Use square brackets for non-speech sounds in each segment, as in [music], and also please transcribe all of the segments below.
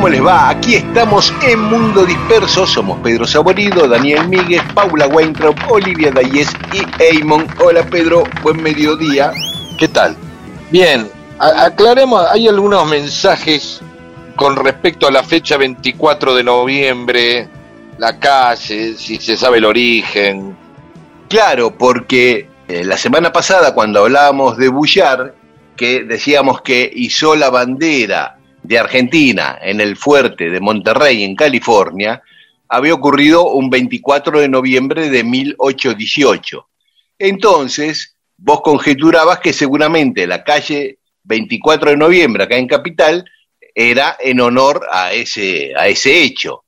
¿Cómo les va? Aquí estamos en Mundo Disperso. Somos Pedro Saborido, Daniel Míguez, Paula Weintraub, Olivia Dayes y Eamon. Hola Pedro, buen mediodía. ¿Qué tal? Bien, a- aclaremos, hay algunos mensajes con respecto a la fecha 24 de noviembre, la calle, si se sabe el origen. Claro, porque eh, la semana pasada cuando hablábamos de Bullar, que decíamos que hizo la bandera de Argentina en el fuerte de Monterrey, en California, había ocurrido un 24 de noviembre de 1818. Entonces, vos conjeturabas que seguramente la calle 24 de noviembre, acá en Capital, era en honor a ese, a ese hecho.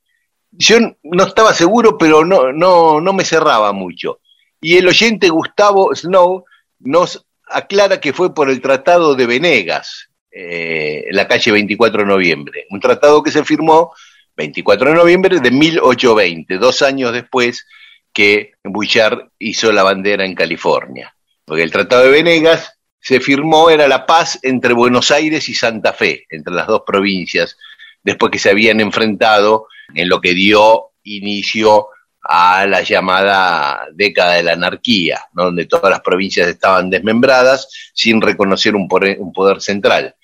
Yo no estaba seguro, pero no, no, no me cerraba mucho. Y el oyente Gustavo Snow nos aclara que fue por el Tratado de Venegas, eh, la calle 24 de noviembre. Un tratado que se firmó 24 de noviembre de 1820, dos años después que Bouchard hizo la bandera en California. Porque el Tratado de Venegas se firmó, era la paz entre Buenos Aires y Santa Fe, entre las dos provincias, después que se habían enfrentado en lo que dio inicio a la llamada década de la anarquía, donde todas las provincias estaban desmembradas sin reconocer un poder central.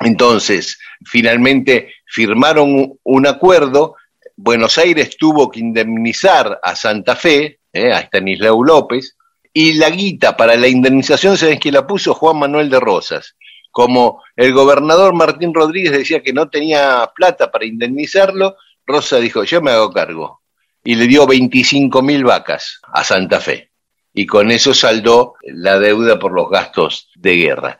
Entonces, finalmente firmaron un acuerdo, Buenos Aires tuvo que indemnizar a Santa Fe, eh, a Estanislao López, y la guita para la indemnización, ¿sabes quién la puso? Juan Manuel de Rosas. Como el gobernador Martín Rodríguez decía que no tenía plata para indemnizarlo, Rosa dijo, yo me hago cargo. Y le dio 25 mil vacas a Santa Fe. Y con eso saldó la deuda por los gastos de guerra.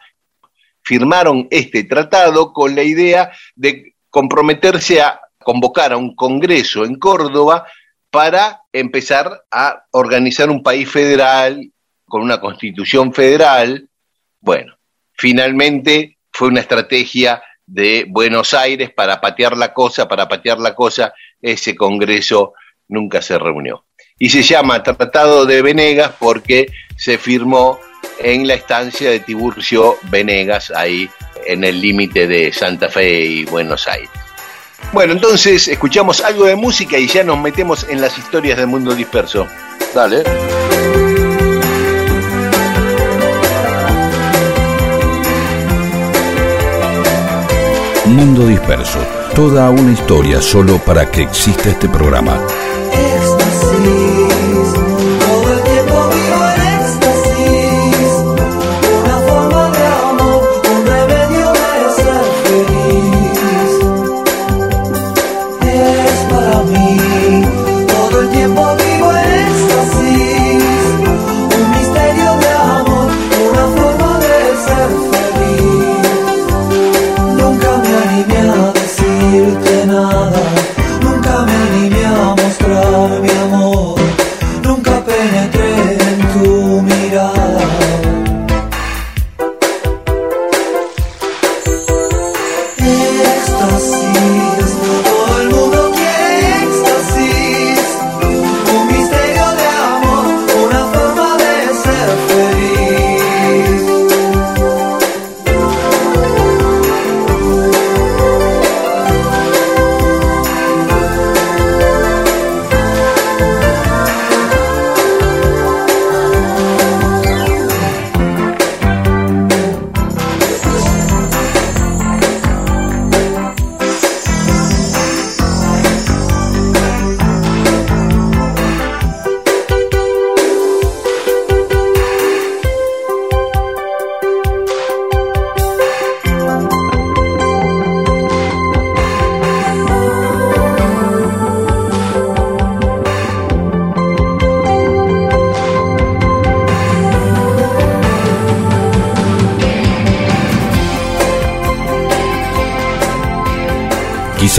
Firmaron este tratado con la idea de comprometerse a convocar a un congreso en Córdoba para empezar a organizar un país federal con una constitución federal. Bueno, finalmente fue una estrategia de Buenos Aires para patear la cosa, para patear la cosa, ese congreso nunca se reunió. Y se llama Tratado de Venegas porque se firmó en la estancia de Tiburcio Venegas, ahí en el límite de Santa Fe y Buenos Aires. Bueno, entonces escuchamos algo de música y ya nos metemos en las historias del mundo disperso. Dale. Mundo disperso. Toda una historia solo para que exista este programa.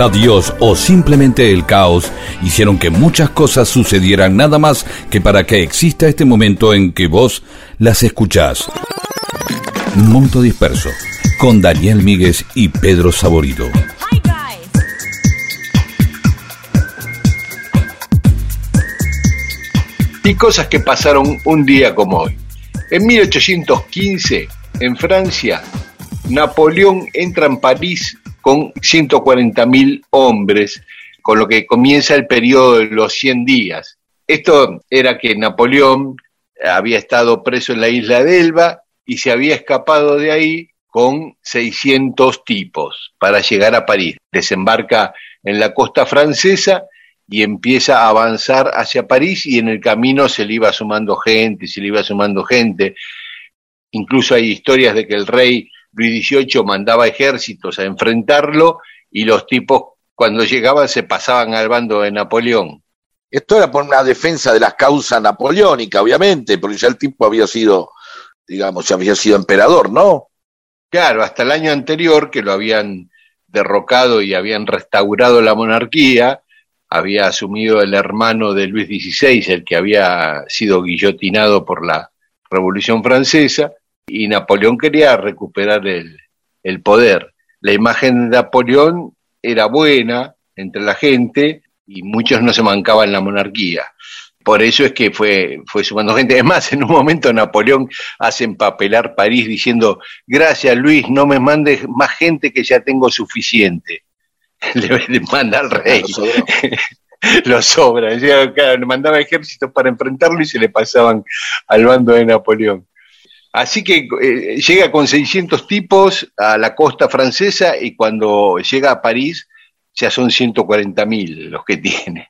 Quizá Dios o simplemente el caos hicieron que muchas cosas sucedieran nada más que para que exista este momento en que vos las escuchás. Monto Disperso, con Daniel Míguez y Pedro Saborido. Y cosas que pasaron un día como hoy. En 1815, en Francia, Napoleón entra en París con 140.000 hombres, con lo que comienza el periodo de los 100 días. Esto era que Napoleón había estado preso en la isla de Elba y se había escapado de ahí con 600 tipos para llegar a París. Desembarca en la costa francesa y empieza a avanzar hacia París y en el camino se le iba sumando gente, se le iba sumando gente. Incluso hay historias de que el rey Luis XVIII mandaba ejércitos a enfrentarlo y los tipos cuando llegaban se pasaban al bando de Napoleón. Esto era por una defensa de las causas napoleónicas, obviamente, porque ya el tipo había sido, digamos, ya había sido emperador, ¿no? Claro, hasta el año anterior que lo habían derrocado y habían restaurado la monarquía, había asumido el hermano de Luis XVI, el que había sido guillotinado por la Revolución Francesa, y Napoleón quería recuperar el, el poder. La imagen de Napoleón era buena entre la gente y muchos no se mancaban la monarquía. Por eso es que fue, fue sumando gente. Es más, en un momento Napoleón hace empapelar París diciendo, gracias Luis, no me mandes más gente que ya tengo suficiente. [laughs] Le, manda al rey. Lo [laughs] sobra. Le mandaba ejércitos para enfrentarlo y se le pasaban al bando de Napoleón. Así que eh, llega con 600 tipos a la costa francesa y cuando llega a París ya son 140.000 los que [laughs] tiene.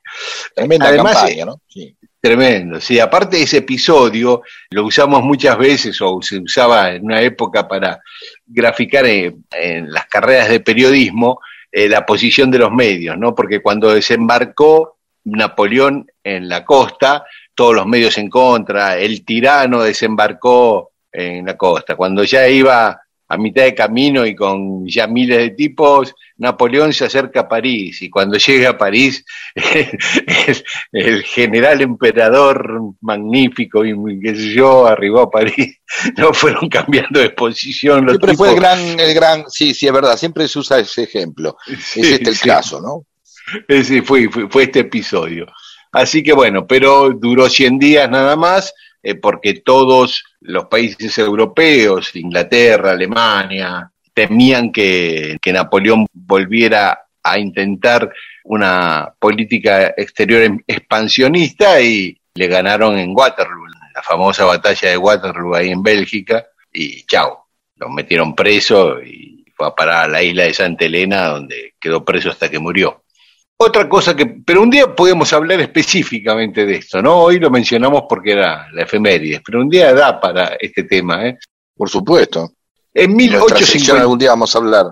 Tremenda Además, campaña, ¿no? Sí. Tremendo, sí, aparte de ese episodio, lo usamos muchas veces o se usaba en una época para graficar en, en las carreras de periodismo eh, la posición de los medios, ¿no? Porque cuando desembarcó Napoleón en la costa, todos los medios en contra, el tirano desembarcó en la costa. Cuando ya iba a mitad de camino y con ya miles de tipos, Napoleón se acerca a París y cuando llega a París, [laughs] el, el general emperador magnífico y sé yo, arribó a París, [laughs] no fueron cambiando de posición los Siempre tipos. fue el gran, el gran, sí, sí, es verdad, siempre se usa ese ejemplo. Sí, es este el sí. caso, ¿no? Ese fue, fue, fue este episodio. Así que bueno, pero duró 100 días nada más, eh, porque todos los países europeos, Inglaterra, Alemania, temían que, Napoleón volviera a intentar una política exterior em- expansionista y le ganaron en Waterloo, la famosa batalla de Waterloo ahí en Bélgica, y chao, lo metieron preso y fue a parar a la isla de Santa Elena, donde quedó preso hasta que murió. Otra cosa que, pero un día podemos hablar específicamente de esto, ¿no? Hoy lo mencionamos porque era la efemérides, pero un día da para este tema, ¿eh? Por supuesto. En En nuestra sección 1850, algún día vamos a hablar.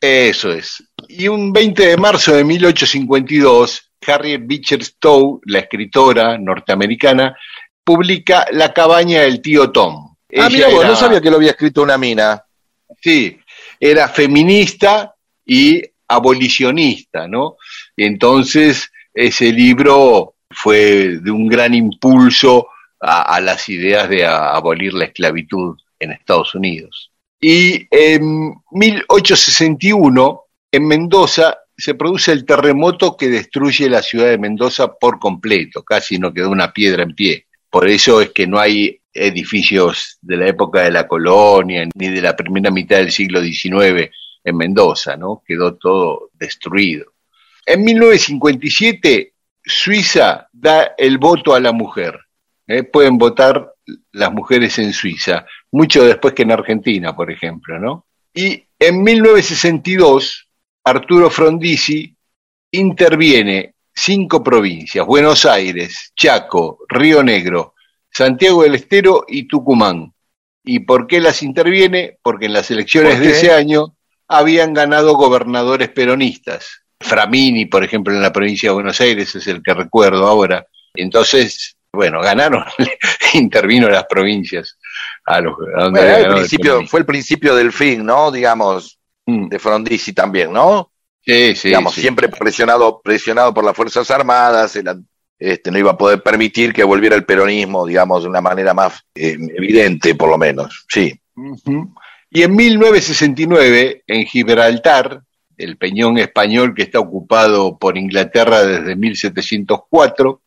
eso es. Y un 20 de marzo de 1852, Harriet Beecher Stowe, la escritora norteamericana, publica La cabaña del tío Tom. ah, mira vos, era- no sabía que lo había escrito una mina. Sí, era feminista y abolicionista, ¿no? Entonces ese libro fue de un gran impulso a, las ideas de abolir la esclavitud en Estados Unidos. Y en 1861 en Mendoza se produce el terremoto que destruye la ciudad de Mendoza por completo, casi no quedó una piedra en pie. Por eso es que no hay edificios de la época de la colonia ni de la primera mitad del siglo XIX en Mendoza, ¿no? Quedó todo destruido. En 1957, Suiza da el voto a la mujer. ¿eh? Pueden votar las mujeres en Suiza, mucho después que en Argentina, por ejemplo, ¿no? Y en 1962, Arturo Frondizi interviene cinco provincias, Buenos Aires, Chaco, Río Negro, Santiago del Estero y Tucumán. ¿Y por qué las interviene? Porque en las elecciones ¿Por de ese año habían ganado gobernadores peronistas. Framini, por ejemplo, en la provincia de Buenos Aires, es el que recuerdo ahora. Entonces, bueno, ganaron, [laughs] intervino las provincias a los a donde Bueno, había el ganado el principio, fue el principio del fin, ¿no? Digamos, Mm, de Frondizi también, ¿no? Sí, sí, digamos, sí. siempre presionado, presionado por las Fuerzas Armadas, este, no iba a poder permitir que volviera el peronismo, digamos, de una manera más eh, evidente, por lo menos. Sí. Ujú. Y en 1969, en Gibraltar, el peñón español que está ocupado por Inglaterra desde 1704,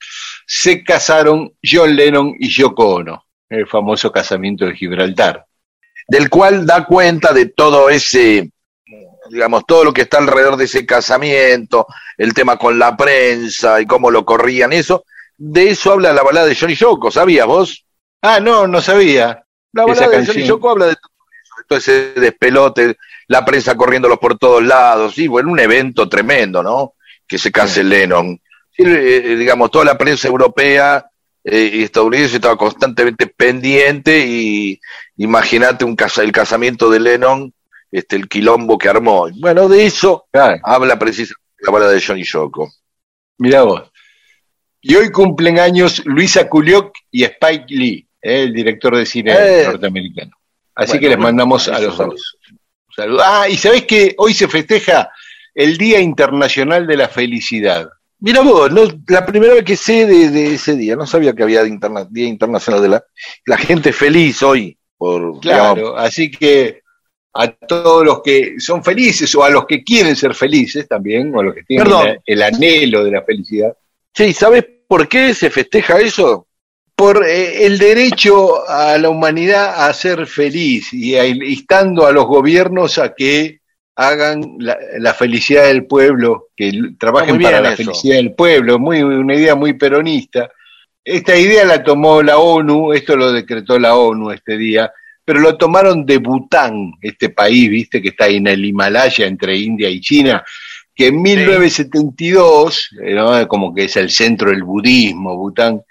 se casaron John Lennon y Yoko Ono, el famoso casamiento de Gibraltar. Del cual da cuenta de todo ese, digamos, todo lo que está alrededor de ese casamiento, el tema con la prensa y cómo lo corrían, eso. De eso habla la balada de Johnny Yoko, ¿sabías vos? Ah, no, no sabía. La balada de. Johnny Yoko habla de todo eso, de todo ese despelote, la prensa corriéndolos por todos lados, sí, bueno, un evento tremendo, ¿no? Que se case Lennon. Sí, eh, digamos, toda la prensa europea eh, y estadounidense estaba constantemente pendiente y imagínate un casa, el casamiento de Lennon, este, el quilombo que armó. Bueno, de eso Claro, habla precisamente la balada de Johnny Yoko. mirá vos. Y hoy cumplen años Luisa Kuliok y Spike Lee, eh, el director de cine Eh. norteamericano. Así Bueno, que les mandamos a los dos. Ah, y sabés que hoy se festeja el Día Internacional de la Felicidad. Mira vos, no, la primera vez que sé de, de ese día, no sabía que había interna- Día Internacional de la, la gente feliz hoy, por, Claro, digamos, así que a todos los que son felices o a los que quieren ser felices también, o a los que tienen el, el anhelo de la felicidad, ¿y sabes por qué se festeja eso? Por eh, el derecho a la humanidad a ser feliz y a- instando a los gobiernos a que hagan la, la felicidad del pueblo, que trabajen para la eso. felicidad del pueblo, muy una idea muy peronista. Esta idea la tomó la ONU, esto lo decretó la ONU este día, pero lo tomaron de Bután, este país, viste, que está ahí en el Himalaya entre India y China, que en 1972, eh, ¿no? como que es el centro del budismo, Bután,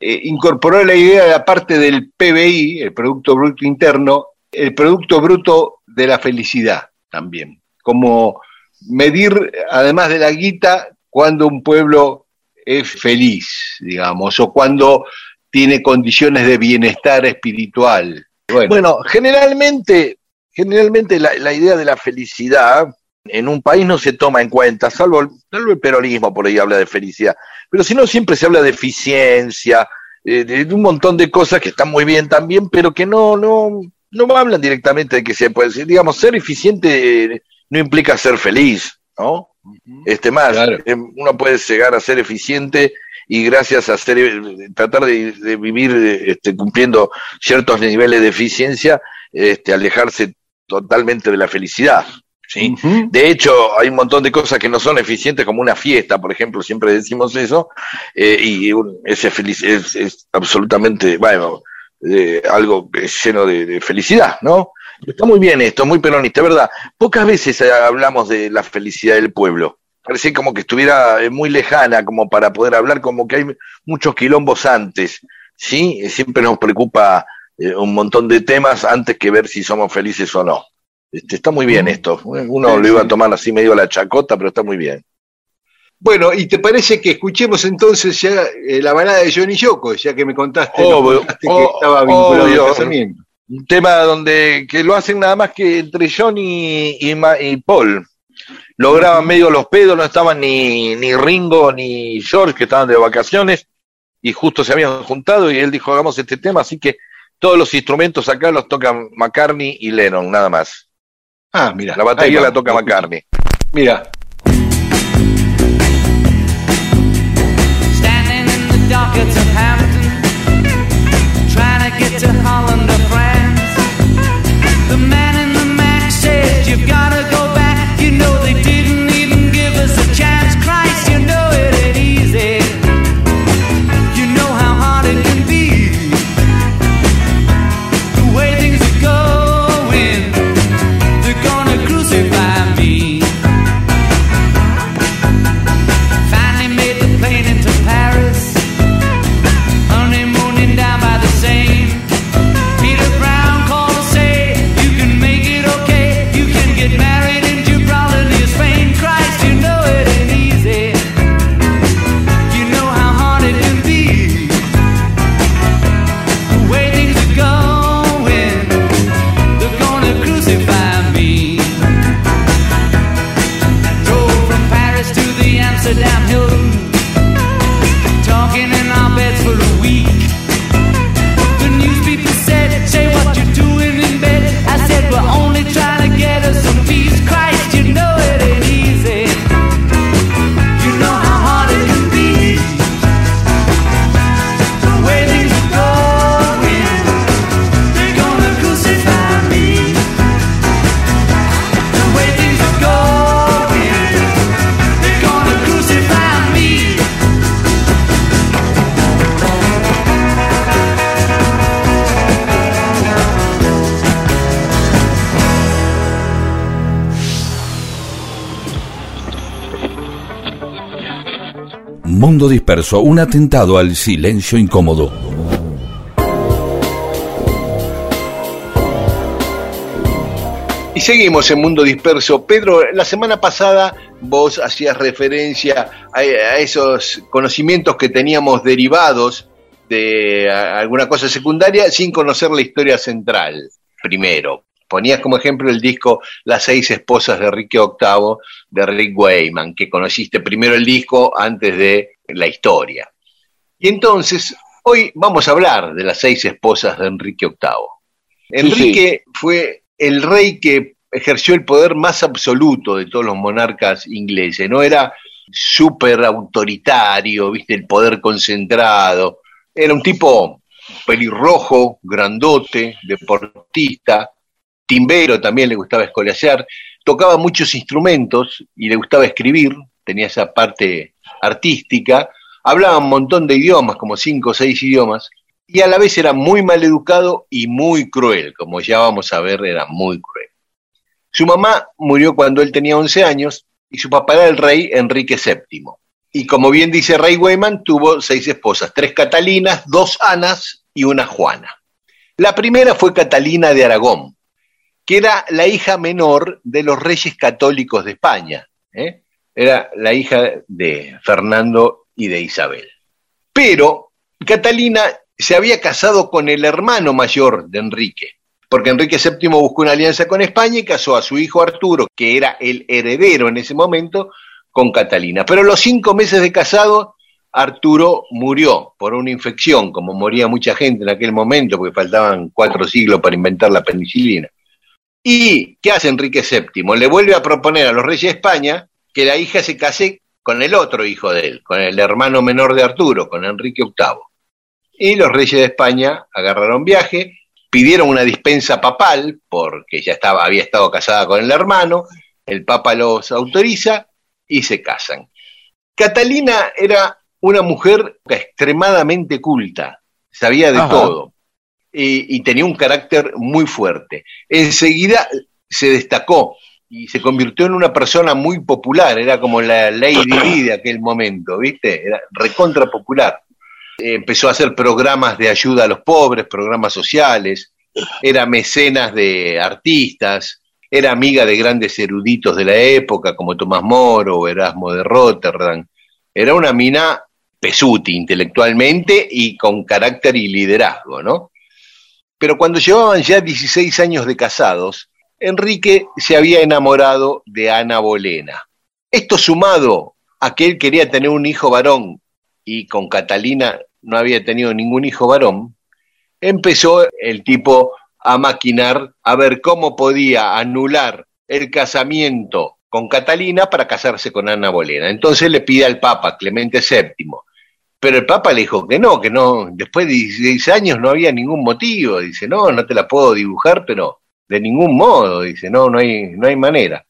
eh, incorporó la idea de la parte del PBI, el Producto Bruto Interno, el Producto Bruto de la Felicidad también, como medir, además de la guita, cuando un pueblo es feliz, digamos, o cuando tiene condiciones de bienestar espiritual. Bueno, generalmente, generalmente la, idea de la felicidad en un país no se toma en cuenta, salvo salvo el peronismo por ahí habla de felicidad, pero si no siempre se habla de eficiencia, eh, de, un montón de cosas que están muy bien también, pero que no, no, no hablan directamente de que se puede decir, digamos, ser eficiente eh, no implica ser feliz, ¿no? Este más, Claro. eh, uno puede llegar a ser eficiente y gracias a ser, tratar de, de vivir este, cumpliendo ciertos niveles de eficiencia, este, alejarse totalmente de la felicidad. ¿Sí? De hecho, hay un montón de cosas que no son eficientes, como una fiesta, por ejemplo, siempre decimos eso, eh, y feliz, es, es absolutamente, bueno, eh, algo es lleno de, de felicidad, ¿no? Está muy bien esto, muy peronista, ¿verdad? Pocas veces eh, hablamos de la felicidad del pueblo. Parece como que estuviera muy lejana como para poder hablar, como que hay muchos quilombos antes, ¿sí? Siempre nos preocupa eh, un montón de temas antes que ver si somos felices o no. Este, está muy bien esto. Uno lo iba a tomar así medio a la chacota, pero está muy bien. Bueno, ¿y te parece que escuchemos entonces ya eh, la balada de Johnny Yoko, ya que me contaste, nos Obvio, contaste que o- estaba vinculado obvio. al casamiento? Un tema donde que lo hacen nada más que entre John y, y Ma- y Paul. Lograban medio los pedos, no estaban ni, ni Ringo ni George, que estaban de vacaciones, y justo se habían juntado y él dijo, hagamos este tema, así que todos los instrumentos acá los tocan McCartney y Lennon, nada más. Ah, mira. La batería la toca McCartney. Mira, Standing in the dockets of Hampton, trying to get to Holland or France. The man in the Mac said, You've gotta go back. You know Mundo disperso, un atentado al silencio incómodo. Y seguimos en Mundo Disperso. Pedro, la semana pasada vos hacías referencia a, a esos conocimientos que teníamos derivados de alguna cosa secundaria sin conocer la historia central, primero. Ponías como ejemplo el disco Las seis esposas de Enrique VIII de Rick Wayman, que conociste primero el disco antes de la historia. Y entonces, hoy vamos a hablar de las seis esposas de Enrique VIII. Enrique fue el rey que ejerció el poder más absoluto de todos los monarcas ingleses, no era súper autoritario, viste, el poder concentrado, era un tipo pelirrojo, grandote, deportista, timbero, también le gustaba escolasear, tocaba muchos instrumentos y le gustaba escribir, tenía esa parte artística, hablaba un montón de idiomas, como cinco o seis idiomas, y a la vez era muy mal educado y muy cruel, como ya vamos a ver, era muy cruel. Su mamá murió cuando él tenía 11 años y su papá era el rey Enrique VII. Y como bien dice Rey Weyman, tuvo seis esposas, tres Catalinas, dos Anas y una Juana. La primera fue Catalina de Aragón, que era la hija menor de los reyes católicos de España. ¿eh? Era la hija de Fernando y de Isabel. Pero Catalina se había casado con el hermano mayor de Enrique, porque Enrique VII buscó una alianza con España y casó a su hijo Arturo, que era el heredero en ese momento, con Catalina. Pero a los cinco meses de casado, Arturo murió por una infección, como moría mucha gente en aquel momento, porque faltaban cuatro siglos para inventar la penicilina. ¿Y qué hace Enrique VII? Le vuelve a proponer a los reyes de España que la hija se case con el otro hijo de él, con el hermano menor de Arturo, con Enrique VIII. Y los reyes de España agarraron viaje, pidieron una dispensa papal, porque ya estaba, había estado casada con el hermano, el papa los autoriza y se casan. Catalina era una mujer extremadamente culta, sabía de Ajá. todo y, y tenía un carácter muy fuerte. Enseguida se destacó y se convirtió en una persona muy popular, era como la Lady [clears throat] Di de aquel momento, ¿viste? Era recontra popular. Empezó a hacer programas de ayuda a los pobres, programas sociales, era mecenas de artistas, era amiga de grandes eruditos de la época como Tomás Moro o Erasmo de Rotterdam. Era una mina pesuti intelectualmente y con carácter y liderazgo, ¿no? Pero cuando llevaban ya 16 años de casados, Enrique se había enamorado de Ana Bolena. Esto sumado a que él quería tener un hijo varón y con Catalina no había tenido ningún hijo varón, empezó el tipo a maquinar a ver cómo podía anular el casamiento con Catalina para casarse con Ana Bolena. Entonces le pide al Papa, Clemente VII. Pero el Papa le dijo que no, que no, después de 16 años no había ningún motivo. Dice, no, no te la puedo dibujar, pero de ningún modo. Dice, no, no hay, no hay manera.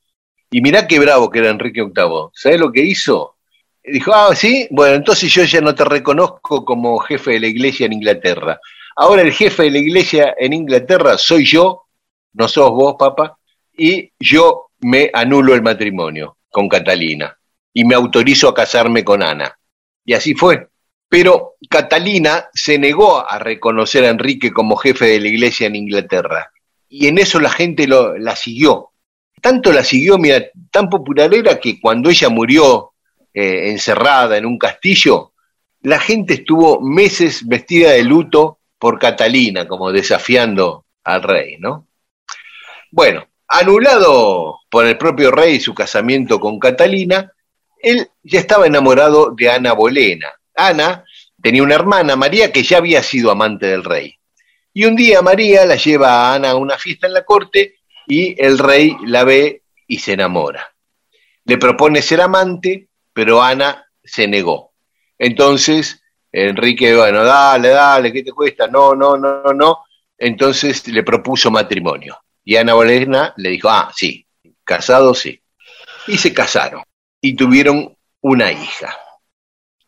Y mirá qué bravo que era Enrique VIII. ¿Sabes lo que hizo? Dijo, ah, sí, bueno, entonces yo ya no te reconozco como jefe de la iglesia en Inglaterra. Ahora el jefe de la iglesia en Inglaterra soy yo, no sos vos, papá, y yo me anulo el matrimonio con Catalina y me autorizo a casarme con Ana. Y así fue. Pero Catalina se negó a reconocer a Enrique como jefe de la iglesia en Inglaterra. Y en eso la gente lo, la siguió. Tanto la siguió, mira, tan popular era que cuando ella murió eh, encerrada en un castillo, la gente estuvo meses vestida de luto por Catalina, como desafiando al rey, ¿no? Bueno, anulado por el propio rey su casamiento con Catalina, él ya estaba enamorado de Ana Bolena. Ana tenía una hermana, María, que ya había sido amante del rey. Y un día María la lleva a Ana a una fiesta en la corte y el rey la ve y se enamora. Le propone ser amante, pero Ana se negó. Entonces, Enrique, bueno, dale, dale, ¿qué te cuesta? No, no, no, no. Entonces le propuso matrimonio. Y Ana Bolena le dijo, ah, sí, casado sí. Y se casaron y tuvieron una hija.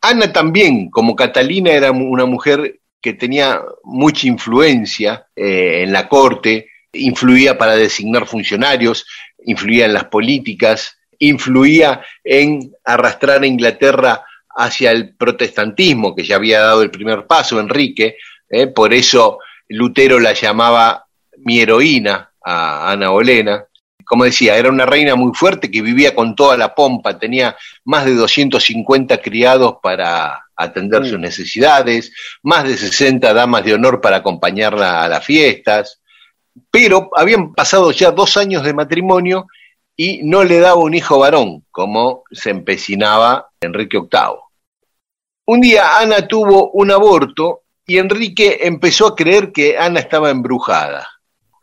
Ana también, como Catalina, era una mujer que tenía mucha influencia eh, en la corte, influía para designar funcionarios, influía en las políticas, influía en arrastrar a Inglaterra hacia el protestantismo, que ya había dado el primer paso Enrique, eh, por eso Lutero la llamaba mi heroína a Ana Bolena, como decía, era una reina muy fuerte que vivía con toda la pompa, tenía más de 250 criados para atender sus necesidades, más de 60 damas de honor para acompañarla a las fiestas, pero habían pasado ya dos años de matrimonio y no le daba un hijo varón, como se empecinaba Enrique VIII. Un día Ana tuvo un aborto y Enrique empezó a creer que Ana estaba embrujada.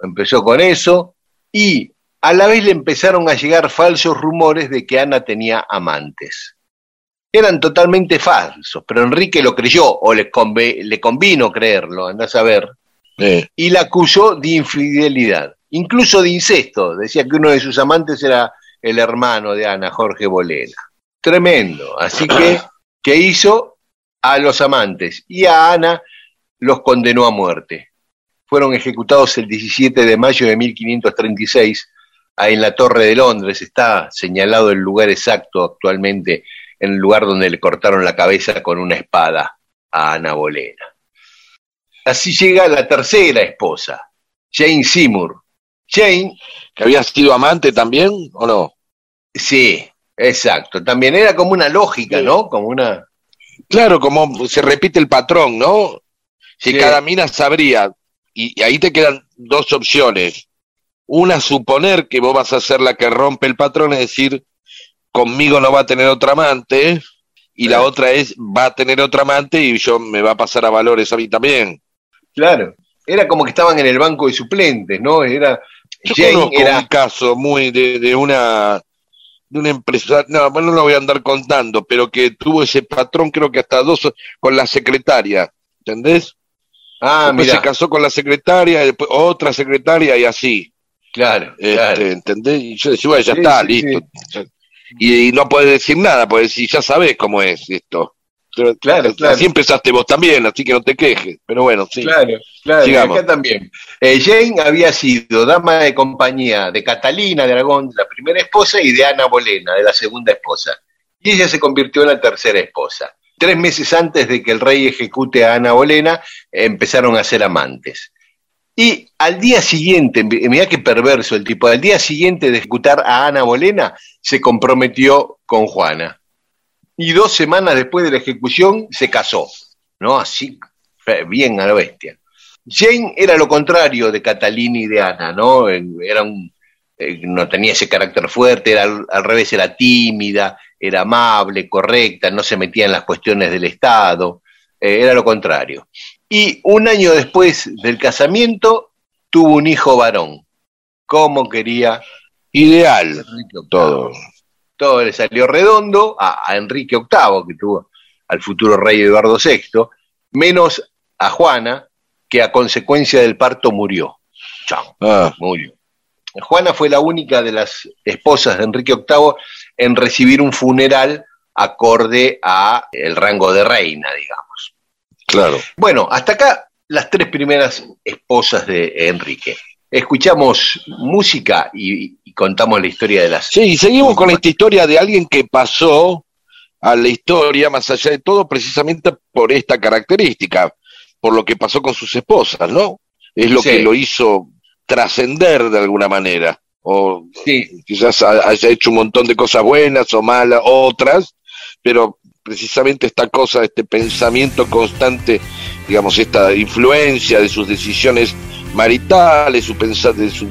Empezó con eso y a la vez le empezaron a llegar falsos rumores de que Ana tenía amantes. Eran totalmente falsos, pero Enrique lo creyó o le, le convino creerlo, andás a ver, y la acusó de infidelidad, incluso de incesto. Decía que uno de sus amantes era el hermano de Ana, Jorge Bolena. Tremendo. Así que, [clears throat] ¿qué hizo? A los amantes y a Ana los condenó a muerte. Fueron ejecutados el 17 de mayo de 1536 ahí en la Torre de Londres, está señalado el lugar exacto actualmente, en el lugar donde le cortaron la cabeza con una espada a Ana Bolena. Así llega la tercera esposa, Jane Seymour. Jane. ¿Que había sido amante también o no? Sí, exacto. También era como una lógica, ¿no? Como una. Claro, como se repite el patrón, ¿no? Si Sí. cada mina sabría, y, y ahí te quedan dos opciones. Una, suponer que vos vas a ser la que rompe el patrón, es decir, conmigo no va a tener otra amante, y la otra es, va a tener otra amante y yo me va a pasar a valores a mí también. Claro. Era como que estaban en el banco de suplentes, ¿no? Era. Yo Jane conozco era. un caso muy de, de una de una empresa, no, bueno, no lo voy a andar contando, pero que tuvo ese patrón creo que hasta dos con la secretaria, ¿entendés? Ah, mira. se casó con la secretaria, después otra secretaria y así, Claro, este, claro. ¿entendés? Y yo decía, bueno, ya Sí, está, sí, listo. Y, y no puedes decir nada, porque si ya sabés cómo es esto. Pero, Claro, claro. Así empezaste vos también, así que no te quejes. Pero bueno, sí. Claro, claro, Sigamos. acá también. Eh, Jane había sido dama de compañía de Catalina de Aragón, la primera esposa, y de Ana Bolena, de la segunda esposa. Y ella se convirtió en la tercera esposa. Tres meses antes de que el rey ejecute a Ana Bolena, empezaron a ser amantes. Y al día siguiente, mirá qué perverso el tipo, al día siguiente de ejecutar a Ana Bolena, se comprometió con Juana. Y dos semanas después de la ejecución se casó, ¿no? Así, bien a la bestia. Jane era lo contrario de Catalina y de Ana, ¿no? Era un, eh, no tenía ese carácter fuerte, era al, al revés, era tímida, era amable, correcta, no se metía en las cuestiones del Estado, eh, era lo contrario. Y un año después del casamiento tuvo un hijo varón. ¿Cómo quería Ideal, todo. Todo le salió redondo a, a Enrique VIII, que tuvo al futuro rey Eduardo VI, menos a Juana, que a consecuencia del parto murió. Chao, Ah, murió. Juana fue la única de las esposas de Enrique VIII en recibir un funeral acorde a el rango de reina, digamos. Claro. Bueno, hasta acá las tres primeras esposas de Enrique. Escuchamos música y, y contamos la historia de las... Sí, y seguimos con esta historia de alguien que pasó a la historia, más allá de todo, precisamente por esta característica, por lo que pasó con sus esposas, ¿no? Es lo Sí. que lo hizo trascender de alguna manera, o Sí, quizás ha- haya hecho un montón de cosas buenas o malas, otras, pero precisamente esta cosa, este pensamiento constante, digamos, esta influencia de sus decisiones maritales, su pensa- de su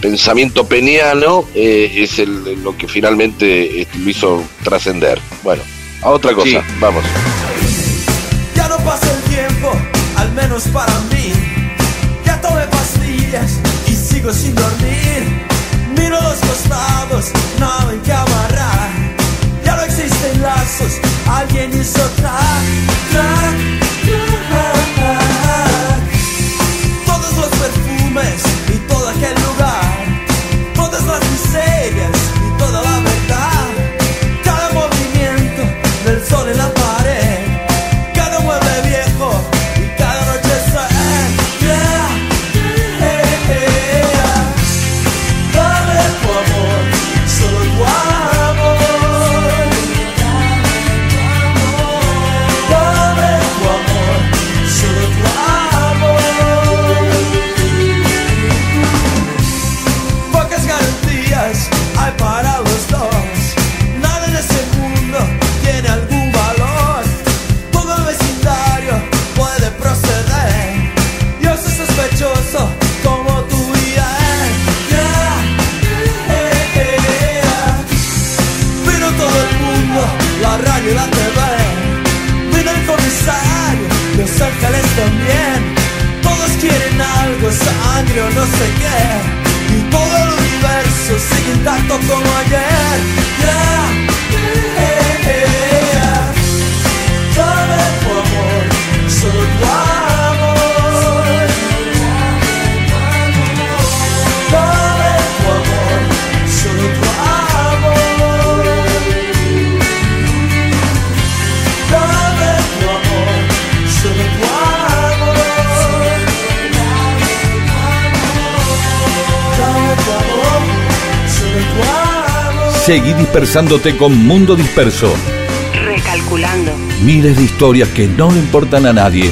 pensamiento peniano, eh, es el- lo que finalmente este, lo hizo trascender. Bueno, a otra cosa, Sí. vamos. Ya no pasa el tiempo, al menos para mí. Ya tomé pastillas y sigo sin dormir. Miro los costados, nada en que amarrar. Ya no existen lazos, alguien hizo track, track, track. Todos los perfumes sangre o no sé qué. Y todo el universo sigue intacto como ayer. Seguí dispersándote con Mundo Disperso. Recalculando. Miles de historias que no le importan a nadie.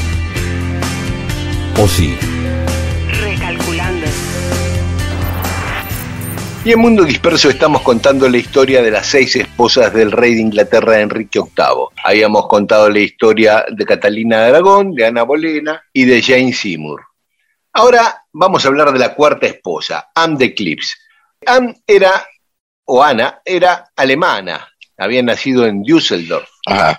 ¿O sí? Recalculando. Y en Mundo Disperso estamos contando la historia de las seis esposas del rey de Inglaterra, Enrique VIII. Habíamos contado la historia de Catalina de Aragón, de Ana Bolena y de Jane Seymour. Ahora vamos a hablar de la cuarta esposa, Anne de Cleves. Anne era, o Ana, era alemana, había nacido en Düsseldorf, Ajá.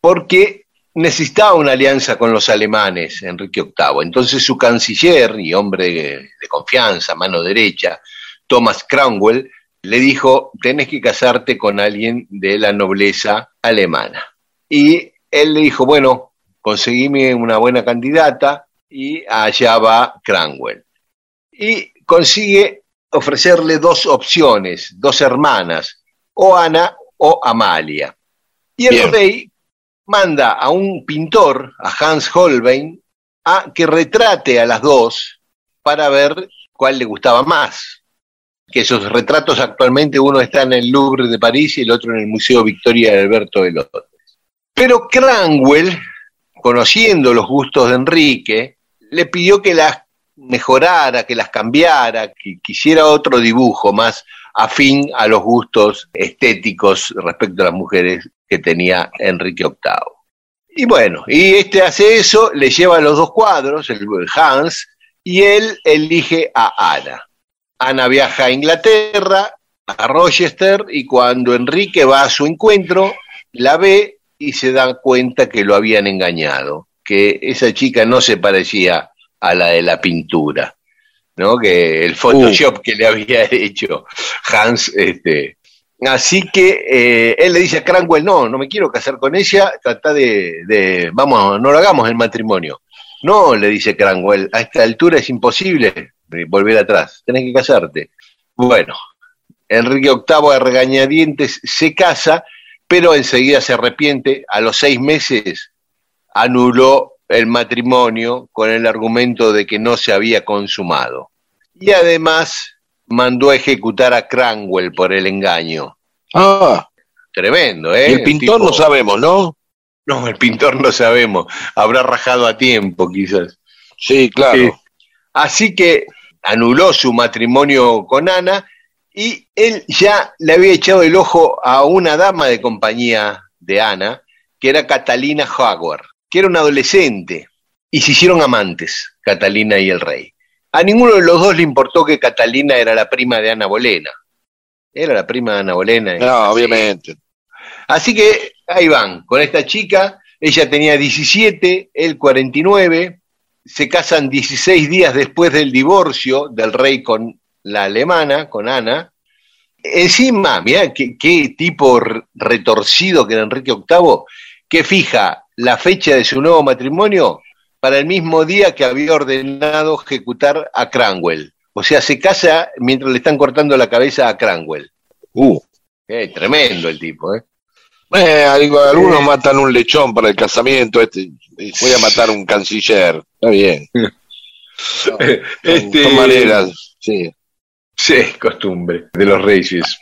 porque necesitaba una alianza con los alemanes, Enrique VIII. Entonces su canciller y hombre de confianza, mano derecha, Thomas Cromwell, le dijo, tenés que casarte con alguien de la nobleza alemana. Y él le dijo, bueno, conseguime una buena candidata y allá va Cromwell. Y consigue ofrecerle dos opciones, dos hermanas, o Ana o Amalia. Y el Bien. rey manda a un pintor, a Hans Holbein, a que retrate a las dos para ver cuál le gustaba más. Que esos retratos actualmente uno está en el Louvre de París y el otro en el Museo Victoria de Alberto de Londres. Pero Cranwell, conociendo los gustos de Enrique, le pidió que las mejorara, que las cambiara, que quisiera otro dibujo más afín a los gustos estéticos respecto a las mujeres que tenía Enrique VIII. Y bueno, y este hace eso, le lleva los dos cuadros, el Hans, y él elige a Ana. Ana viaja a Inglaterra, a Rochester, y cuando Enrique va a su encuentro, la ve y se da cuenta que lo habían engañado, que esa chica no se parecía a la de la pintura. ¿no? Que el Photoshop que le había [laughs] hecho Hans, este. Así que eh, él le dice a Cranwell, no, no me quiero casar con ella, trata de, de, vamos, no lo hagamos el matrimonio. No, le dice Cranwell, a esta altura es imposible volver atrás, tenés que casarte. Bueno, Enrique VIII a regañadientes se casa, pero enseguida se arrepiente, a los seis meses anuló el matrimonio con el argumento de que no se había consumado. Y además mandó a ejecutar a Cranwell por el engaño. Ah, Tremendo, ¿eh? y el pintor tipo- no sabemos, ¿no? No, el pintor no sabemos. Habrá rajado a tiempo, quizás. Sí, claro. Sí. Así que anuló su matrimonio con Ana y él ya le había echado el ojo a una dama de compañía de Ana, que era Catalina Howard, que era una adolescente, y se hicieron amantes, Catalina y el rey. A ninguno de los dos le importó que Catalina era la prima de Ana Bolena. Era la prima de Ana Bolena. No, obviamente. Así que ahí van, con esta chica, ella tenía 17, él 49, se casan 16 días después del divorcio del rey con la alemana, con Ana. Encima, mirá qué, qué tipo retorcido que era Enrique VIII, que fija la fecha de su nuevo matrimonio para el mismo día que había ordenado ejecutar a Cranwell. O sea, se casa mientras le están cortando la cabeza a Cranwell. Uh. Eh, tremendo el tipo, ¿eh? Eh, algunos matan un lechón para el casamiento, este voy a matar un canciller. Está bien. [laughs] Son- Este- maneras, sí. Sí, costumbre de los reyes.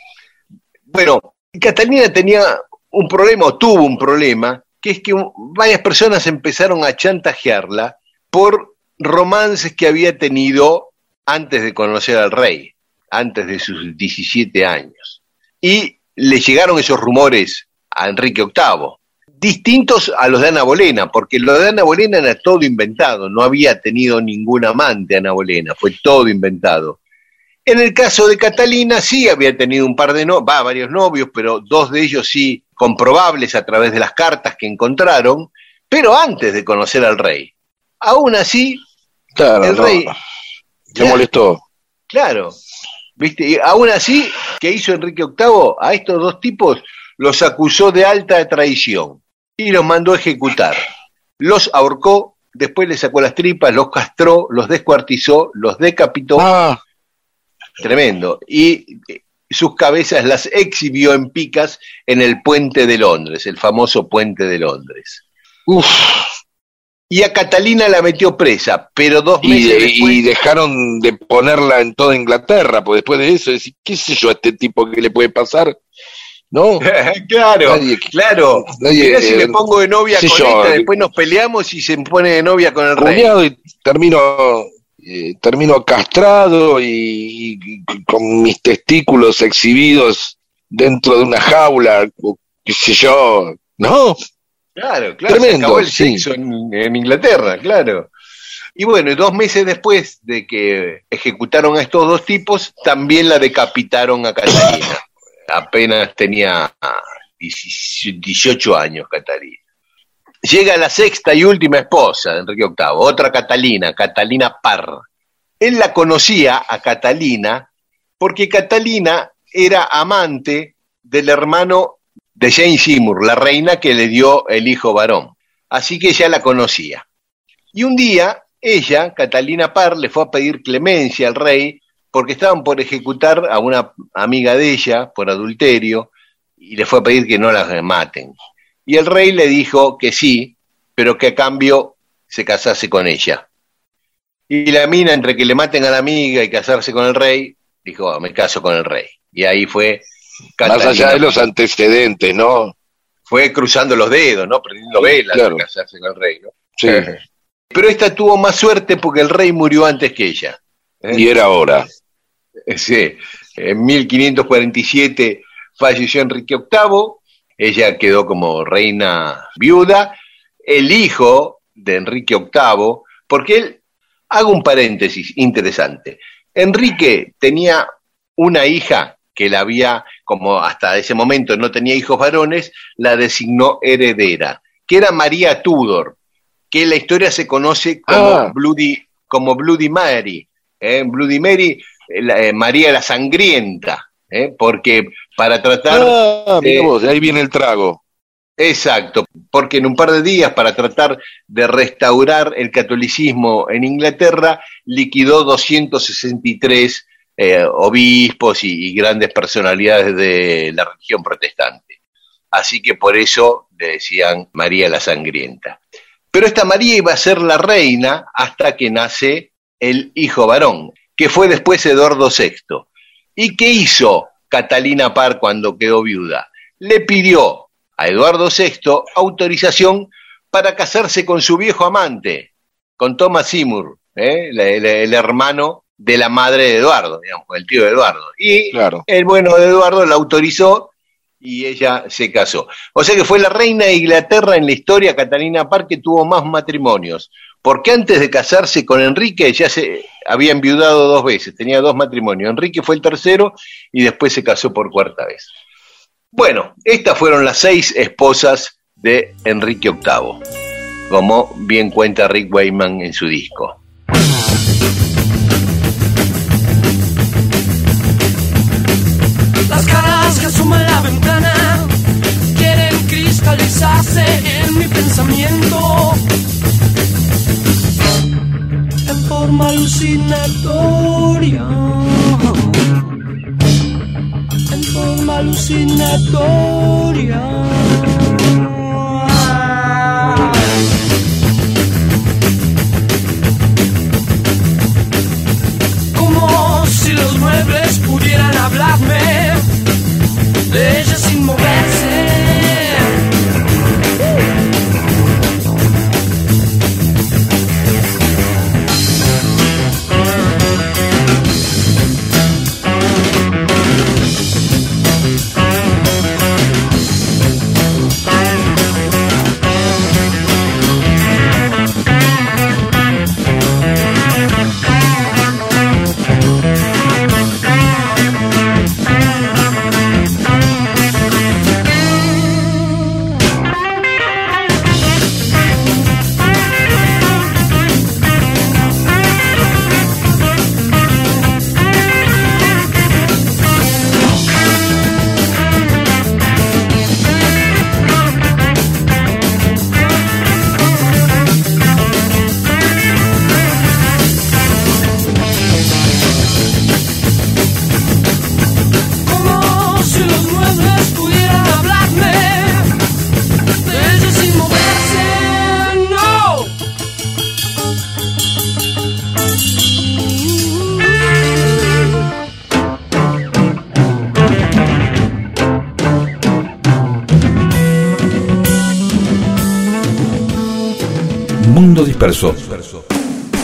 Bueno, Catalina tenía un problema, o tuvo un problema, que es que varias personas empezaron a chantajearla por romances que había tenido antes de conocer al rey, antes de sus 17 años. Y le llegaron esos rumores a Enrique VIII, distintos a los de Ana Bolena, porque lo de Ana Bolena era todo inventado, no había tenido ningún amante Ana Bolena, fue todo inventado. En el caso de Catalina sí había tenido un par de no, va, varios novios, pero dos de ellos sí comprobables a través de las cartas que encontraron, pero antes de conocer al rey. Aún así, Claro, el no, rey, me molestó. claro, viste, y aún así, ¿qué hizo Enrique VIII? A estos dos tipos los acusó de alta traición y los mandó a ejecutar. Los ahorcó, después les sacó las tripas, los castró, los descuartizó, los decapitó. Ah, Tremendo. Y sus cabezas las exhibió en picas en el puente de Londres, el famoso puente de Londres. uf. Y a Catalina la metió presa, pero dos Y, meses de- después... y dejaron de ponerla en toda Inglaterra, pues después de eso, decir, ¿qué sé yo a este tipo que le puede pasar? ¿No? [laughs] claro, Nadie- claro. nadie, Mirá si eh, me pongo de novia con yo, esta, eh, después nos peleamos y se pone de novia con el rey. Y termino, eh, termino castrado y, y con mis testículos exhibidos dentro de una jaula, o qué sé yo, ¿no? Claro, claro, se Tremendo, acabó el sí. sexo en, en Inglaterra, claro. Y bueno, dos meses después de que ejecutaron a estos dos tipos, también la decapitaron a Catalina. Apenas tenía ah, 18 años Catalina. Llega la sexta y última esposa de Enrique VIII, otra Catalina, Catalina Parr. Él la conocía a Catalina porque Catalina era amante del hermano de Jane Seymour, la reina que le dio el hijo varón. Así que ella la conocía. Y un día, ella, Catalina Parr, le fue a pedir clemencia al rey porque estaban por ejecutar a una amiga de ella por adulterio y le fue a pedir que no la maten. Y el rey le dijo que sí, pero que a cambio se casase con ella. Y la mina, entre que le maten a la amiga y casarse con el rey, dijo, "Ah, me caso con el rey. Y ahí fue Más allá de los antecedentes, ¿no? Fue cruzando los dedos, ¿no? Prendiendo velas Claro. para casarse con el rey, ¿no? Sí. [laughs] Pero esta tuvo más suerte porque el rey murió antes que ella. ¿eh? Y era hora. [laughs] Sí, en 1547 falleció Enrique VIII, ella quedó como reina viuda, el hijo de Enrique VIII, porque él, hago un paréntesis interesante, Enrique tenía una hija que la había, como hasta ese momento no tenía hijos varones, la designó heredera, que era María Tudor, que en la historia se conoce como, Ah. Bloody, como Bloody Mary, ¿eh? Bloody Mary, eh, la- eh, María la Sangrienta, ¿eh? porque para tratar... Ah, mirá eh, vos, de ahí viene el trago. Exacto, porque en un par de días, para tratar de restaurar el catolicismo en Inglaterra, liquidó 263 eh, obispos y, y grandes personalidades de la religión protestante. Así que por eso le decían María la Sangrienta. Pero esta María iba a ser la reina hasta que nace el hijo varón, que fue después Eduardo VI. ¿Y qué hizo Catalina Parr cuando quedó viuda? Le pidió a Eduardo VI autorización para casarse con su viejo amante, con Thomas Seymour, ¿eh? el, el- el hermano de la madre de Eduardo, digamos, el tío de Eduardo. Y Claro. el bueno de Eduardo la autorizó y ella se casó. O sea que fue la reina de Inglaterra en la historia, Catalina Parr, que tuvo más matrimonios. Porque antes de casarse con Enrique ya se había enviudado dos veces, tenía dos matrimonios. Enrique fue el tercero y después se casó por cuarta vez. Bueno, estas fueron las seis esposas de Enrique VIII, como bien cuenta Rick Wayman en su disco. Las caras que asoman la ventana quieren cristalizarse en mi pensamiento en forma alucinatoria. En forma alucinatoria. Como si los muebles pudieran hablarme de ella sin moverse.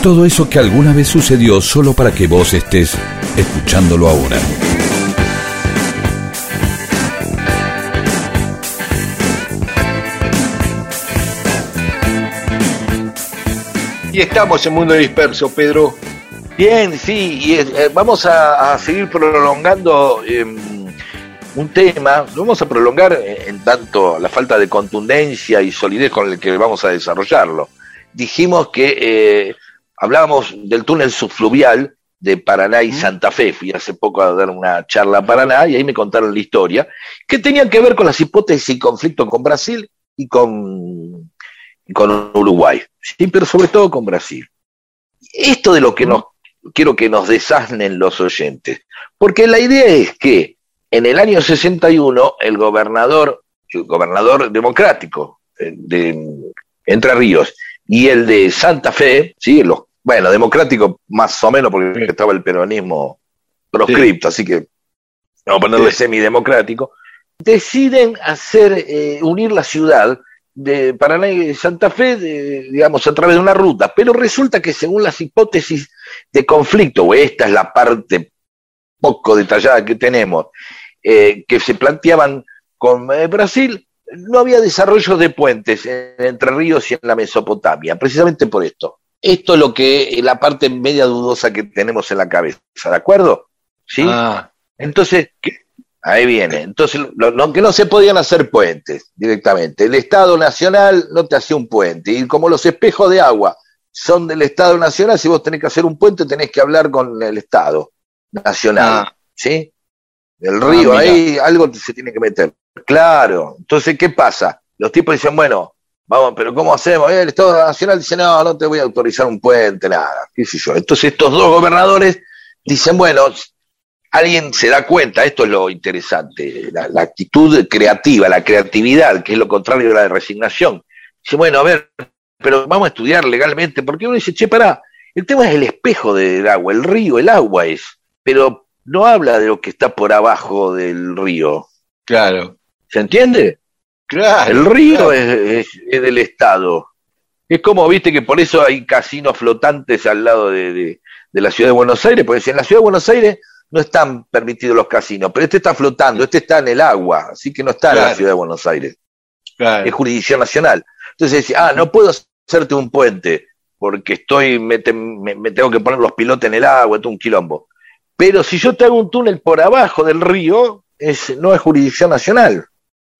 Todo eso que alguna vez sucedió solo para que vos estés escuchándolo ahora. Y estamos en Mundo Disperso, Pedro. Bien, sí, y eh, vamos a, seguir prolongando eh, un tema, lo vamos a prolongar en, en tanto la falta de contundencia y solidez con el que vamos a desarrollarlo. Dijimos que eh, hablábamos del túnel subfluvial de Paraná y Santa Fe, fui hace poco a dar una charla a Paraná y ahí me contaron la historia, que tenía que ver con las hipótesis y conflicto con Brasil y con, y con Uruguay, sí, pero sobre todo con Brasil. Esto de lo que nos quiero que nos desasnen los oyentes. Porque la idea es que en el año 61 el gobernador, el gobernador democrático eh, de Entre Ríos y el de Santa Fe, ¿sí? los, bueno, democrático más o menos porque estaba el peronismo proscripto, así que vamos a ponerle Sí. semidemocrático, deciden hacer, eh, unir la ciudad de Paraná y Santa Fe, de- digamos, a través de una ruta, pero resulta que según las hipótesis de conflicto, o esta es la parte poco detallada que tenemos, eh, que se planteaban con eh, Brasil, no había desarrollo de puentes en Entre Ríos y en la Mesopotamia, precisamente por esto. Esto es lo que la parte media dudosa que tenemos en la cabeza, ¿de acuerdo? ¿Sí? Ah, Entonces, ¿qué? ahí viene. Entonces, lo, lo- que no se podían hacer puentes directamente. El Estado Nacional no te hacía un puente. Y como los espejos de agua son del Estado Nacional, si vos tenés que hacer un puente, tenés que hablar con el Estado Nacional, Ah. ¿sí? El río, mira. ahí algo se tiene que meter. Claro, entonces, ¿qué pasa? Los tipos dicen, bueno, vamos, pero ¿cómo hacemos? El Estado Nacional dice, no, no te voy a autorizar un puente, nada, qué sé yo. Entonces estos dos gobernadores dicen, bueno, alguien se da cuenta, esto es lo interesante, la, actitud creativa, la creatividad, que es lo contrario de la resignación. Dice, bueno, a ver, pero vamos a estudiar legalmente, porque uno dice, che, pará, el tema es el espejo del agua, el río, el agua es, pero no habla de lo que está por abajo del río. Claro. ¿Se entiende? Claro. El río claro. es, es- es del Estado. Es como, viste, que por eso hay casinos flotantes al lado de, de- de la ciudad de Buenos Aires, porque si en la ciudad de Buenos Aires no están permitidos los casinos, pero este está flotando, este está en el agua, así que no está en la ciudad de Buenos Aires, Claro. es jurisdicción nacional. Entonces decía, ah, no puedo hacerte un puente, porque estoy, me, te- me- me tengo que poner los pilotes en el agua, es un quilombo. Pero si yo te hago un túnel por abajo del río, es, no es jurisdicción nacional.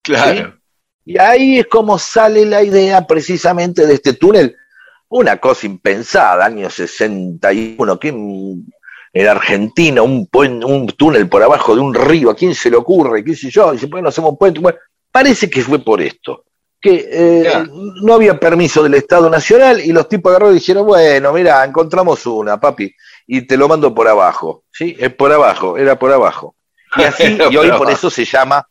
Claro. Y ahí es como sale la idea precisamente de este túnel. Una cosa impensada, año 61, que en en Argentina un, un túnel por abajo de un río, ¿a quién se le ocurre? ¿Qué sé yo? Dice, bueno, hacemos un puente. Bueno, parece que fue por esto, que eh, no había permiso del Estado Nacional y los tipos agarraron y dijeron, bueno, mira, encontramos una, papi, y te lo mando por abajo. ¿Sí? Es por abajo, era por abajo. Y así, [laughs] y hoy por por eso se llama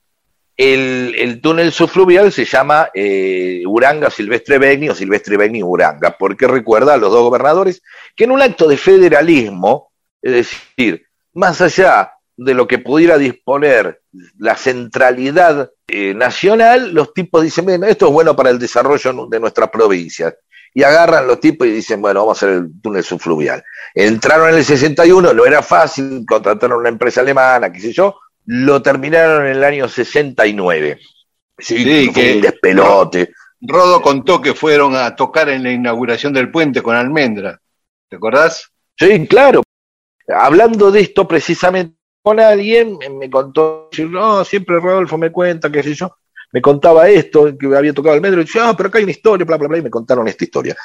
el, el túnel subfluvial se llama eh, Uranga Silvestre Begni o Silvestre Begni Uranga, porque recuerda a los dos gobernadores que en un acto de federalismo, es decir, más allá de lo que pudiera disponer la centralidad eh, nacional, los tipos dicen, bueno, esto es bueno para el desarrollo de nuestras provincias. Y agarran los tipos y dicen, bueno, vamos a hacer el túnel subfluvial. Entraron en el 61, no era fácil, contrataron una empresa alemana, qué sé yo, lo terminaron en el año 69. Sí, Sí, que- un despelote. Rodo contó que fueron a tocar en la inauguración del puente con Almendra. ¿Te acordás? Sí, claro. Hablando de esto precisamente con alguien, me- contó, no, siempre Rodolfo me cuenta, qué sé yo, me contaba esto, que había tocado el metro, y dice, ah, pero acá hay una historia, bla, bla, bla, y me contaron esta historia.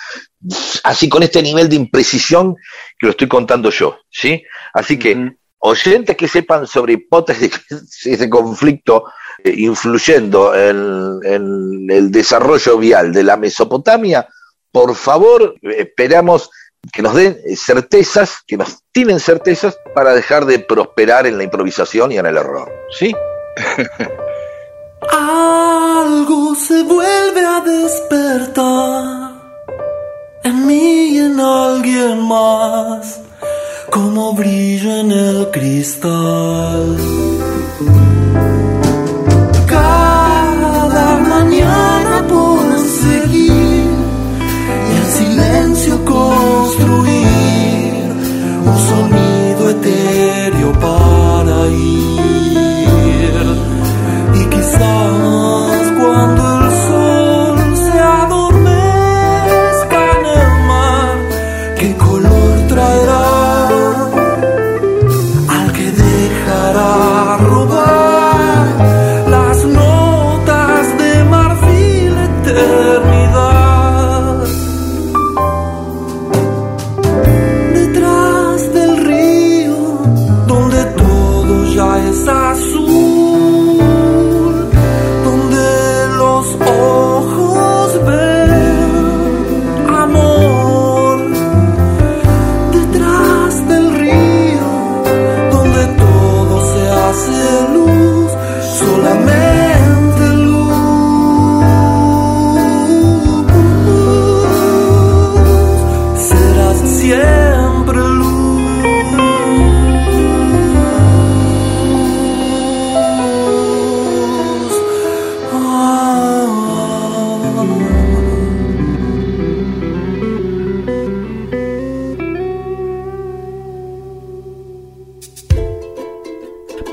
Así con este nivel de imprecisión que lo estoy contando yo, ¿sí? Así que. Oyentes que sepan sobre hipótesis [laughs] de conflicto eh, influyendo en, en el desarrollo vial de la Mesopotamia, por favor, eh, esperamos que nos den eh, certezas, que nos tienen certezas para dejar de prosperar en la improvisación y en el error. ¿Sí? [laughs] Algo se vuelve a despertar en mí y en alguien más, como brillo en el cristal. Cada mañana por seguir y en silencio construir un sonido etéreo para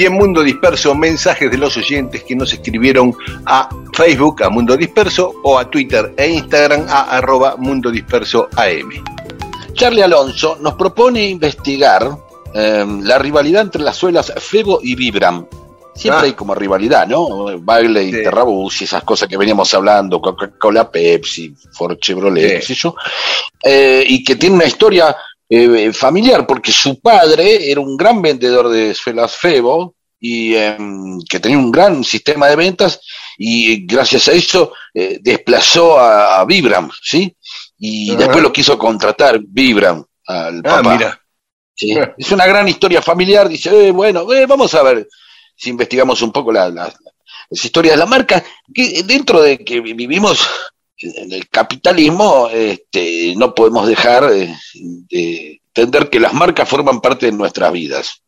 Y en Mundo Disperso, mensajes de los oyentes que nos escribieron a Facebook, a Mundo Disperso, o a Twitter e Instagram, a arroba Mundo Disperso AM. Charlie Alonso nos propone investigar eh, la rivalidad entre las suelas Febo y Vibram. Siempre Ah. hay como rivalidad, ¿no? Bagley, Sí. Terrabus y esas cosas que veníamos hablando, Coca-Cola, Pepsi, Ford Chevrolet, Sí. qué sé yo. Eh, y que tiene una historia eh, familiar, porque su padre era un gran vendedor de suelas Febo y em, que tenía un gran sistema de ventas y gracias a eso eh, desplazó a, a Vibram, ¿sí? Y después lo quiso contratar Vibram al Ah, papá. mira. Sí, Es una gran historia familiar, dice, eh, bueno, eh, vamos a ver si investigamos un poco la- la- las historias de la marca, que dentro de que vi- vivimos en el capitalismo, este, no podemos dejar eh, de entender que las marcas forman parte de nuestras vidas,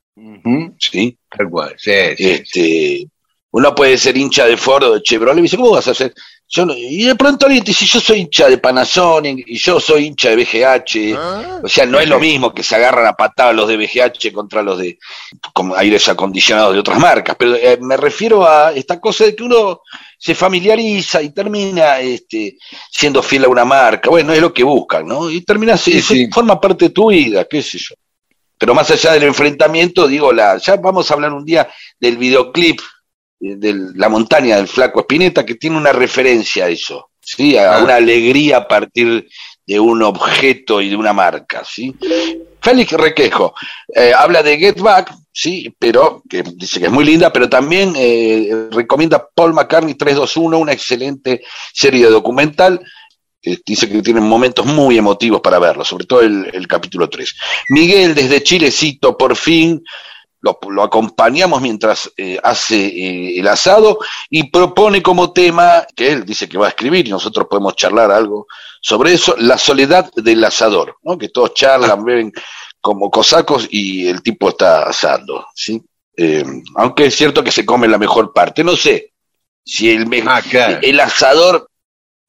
¿sí? Tal cual. Sí, sí, Este, uno puede ser hincha de Ford o de Chevrolet y dice, ¿cómo vas a ser? Yo no- y de pronto alguien te dice, yo soy hincha de Panasonic y yo soy hincha de BGH. O sea, no es lo mismo que se agarran a patadas los de BGH contra los de con aires acondicionados de otras marcas, pero eh, me refiero a esta cosa de que uno se familiariza y termina este, siendo fiel a una marca. Bueno, es lo que buscan, ¿no? Y termina, Sí, eso sí. forma parte de tu vida, qué sé yo. Pero más allá del enfrentamiento, digo, la, ya vamos a hablar un día del videoclip de la montaña del flaco Espineta, que tiene una referencia a eso, ¿sí? A Ah. una alegría a partir de un objeto y de una marca, ¿sí? Félix Requejo eh, habla de Get Back, sí, pero que dice que es muy linda, pero también eh, recomienda Paul McCartney 321, una excelente serie documental. eh, dice que tienen momentos muy emotivos para verlo, sobre todo el, el capítulo 3. Miguel desde Chilecito, por fin, lo, lo acompañamos mientras eh, hace eh, el asado y propone como tema, que él dice que va a escribir y nosotros podemos charlar algo sobre eso, la soledad del asador, ¿no? que todos charlan, beben como cosacos y el tipo está asando. ¿sí? Eh, aunque es cierto que se come la mejor parte, no sé si el, Ah, claro. el asador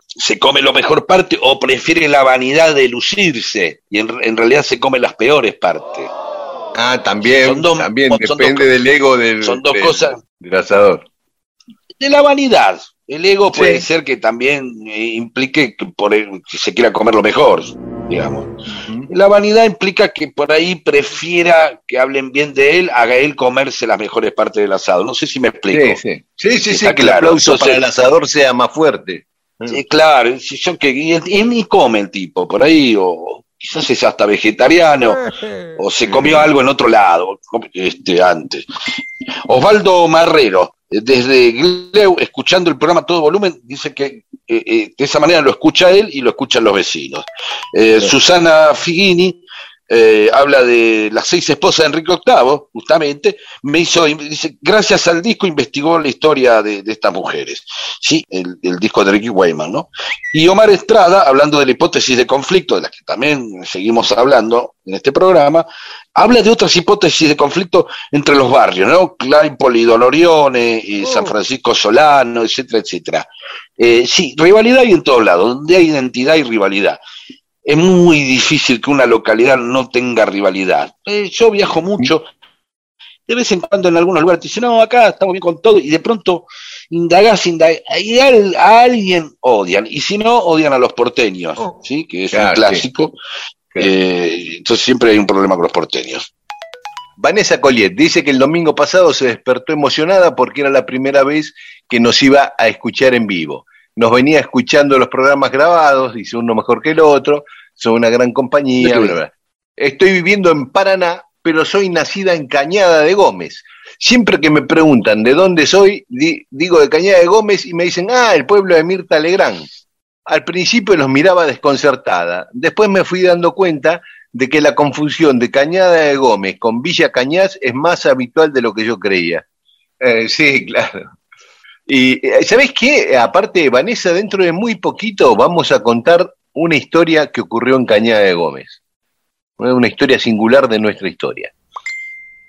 se come la mejor parte o prefiere la vanidad de lucirse y en, en realidad se come las peores partes. Ah, también, dos- también depende dos- del ego del, son dos del- cosas. del asador. de la vanidad. El ego puede ser que también eh, implique que, por el- que se quiera comer lo mejor, digamos. La vanidad implica que por ahí prefiera que hablen bien de él, haga él comerse las mejores partes del asado. No sé si me explico. Sí, sí. Sí, sí, que el claro. aplauso Entonces- para el asador sea más fuerte. Sí, claro, yo que y, y ni come el tipo por ahí, o quizás es hasta vegetariano, [laughs] o se comió algo en otro lado, este antes. Osvaldo Marrero, desde Gleu, escuchando el programa a todo volumen, dice que eh, eh, de esa manera lo escucha él y lo escuchan los vecinos. Eh, Susana Figini eh, habla de las seis esposas de Enrique VIII, justamente, me hizo, dice, gracias al disco investigó la historia de, de estas mujeres, sí, el, el disco de Ricky Wayman, ¿no? Y Omar Estrada, hablando de la hipótesis de conflicto, de la que también seguimos hablando en este programa, habla de otras hipótesis de conflicto entre los barrios, ¿no? Claypole y Dolorione, y San Francisco Solano, etcétera, etcétera. Eh, sí, rivalidad hay en todos lados, donde hay identidad y rivalidad. Es muy difícil que una localidad no tenga rivalidad. Eh, yo viajo mucho, de vez en cuando en algunos lugares te dicen, no, acá estamos bien con todo, y de pronto indagás, indagás, y al- a alguien odian, y si no, odian a los porteños, ¿sí? Que es Claro, un clásico. Eh, entonces siempre hay un problema con los porteños. Vanessa Colliet dice que el domingo pasado se despertó emocionada porque era la primera vez que nos iba a escuchar en vivo. Nos venía escuchando los programas grabados, dice uno mejor que el otro, son una gran compañía. Bla, bla. Estoy viviendo en Paraná, pero soy nacida en Cañada de Gómez. Siempre que me preguntan de dónde soy, di- digo de Cañada de Gómez y me dicen, ah, el pueblo de Mirta Legrand. Al principio los miraba desconcertada, después me fui dando cuenta de que la confusión de Cañada de Gómez con Villa Cañas es más habitual de lo que yo creía. Eh, sí, claro. Y eh, ¿sabés qué? Aparte, Vanessa, dentro de muy poquito vamos a contar una historia que ocurrió en Cañada de Gómez. Una historia singular de nuestra historia.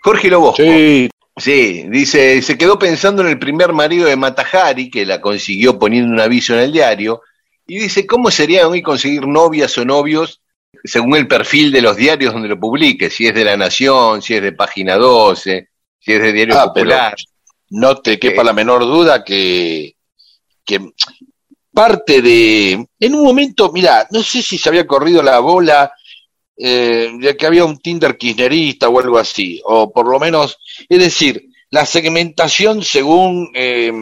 Jorge Lobosco, Sí, Sí, dice, se quedó pensando en el primer marido de Matajari, que la consiguió poniendo un aviso en el diario, y dice, ¿cómo sería hoy conseguir novias o novios según el perfil de los diarios donde lo publique? Si es de La Nación, si es de Página 12, si es de Diario Ah, pero Popular. No te quepa la menor duda que, que parte de... En un momento, mira, no sé si se había corrido la bola eh, de que había un Tinder kirchnerista o algo así, o por lo menos, es decir, la segmentación según, eh,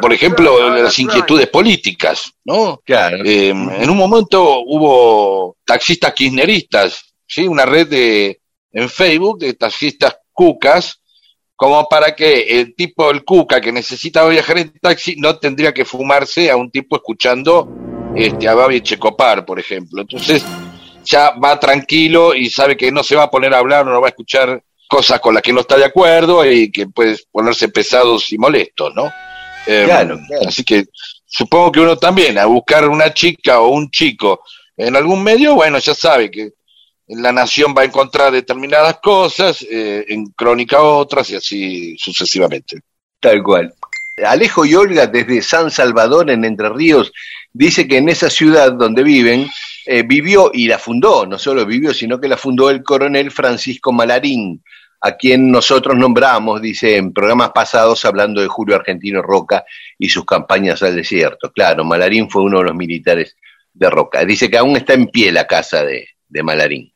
por ejemplo, las inquietudes políticas, ¿no? Claro. Eh, en un momento hubo taxistas kirchneristas, ¿sí? Una red de, en Facebook de taxistas cucas, como para que el tipo, el cuca que necesitaba viajar en taxi, no tendría que fumarse a un tipo escuchando este, a Babi Checopar, por ejemplo. Entonces, ya va tranquilo y sabe que no se va a poner a hablar, no va a escuchar cosas con las que no está de acuerdo y que puede ponerse pesados y molestos, ¿no? Eh, Claro, claro. Así que supongo que uno también, a buscar una chica o un chico en algún medio, bueno, ya sabe que la nación va a encontrar determinadas cosas, eh, en crónica otras y así sucesivamente. Tal cual. Alejo y Olga desde San Salvador en Entre Ríos dice que en esa ciudad donde viven eh, vivió y la fundó, no solo vivió, sino que la fundó el coronel Francisco Malarín, a quien nosotros nombramos, dice, en programas pasados hablando de Julio Argentino Roca y sus campañas al desierto. Claro, Malarín fue uno de los militares de Roca. Dice que aún está en pie la casa de, de Malarín.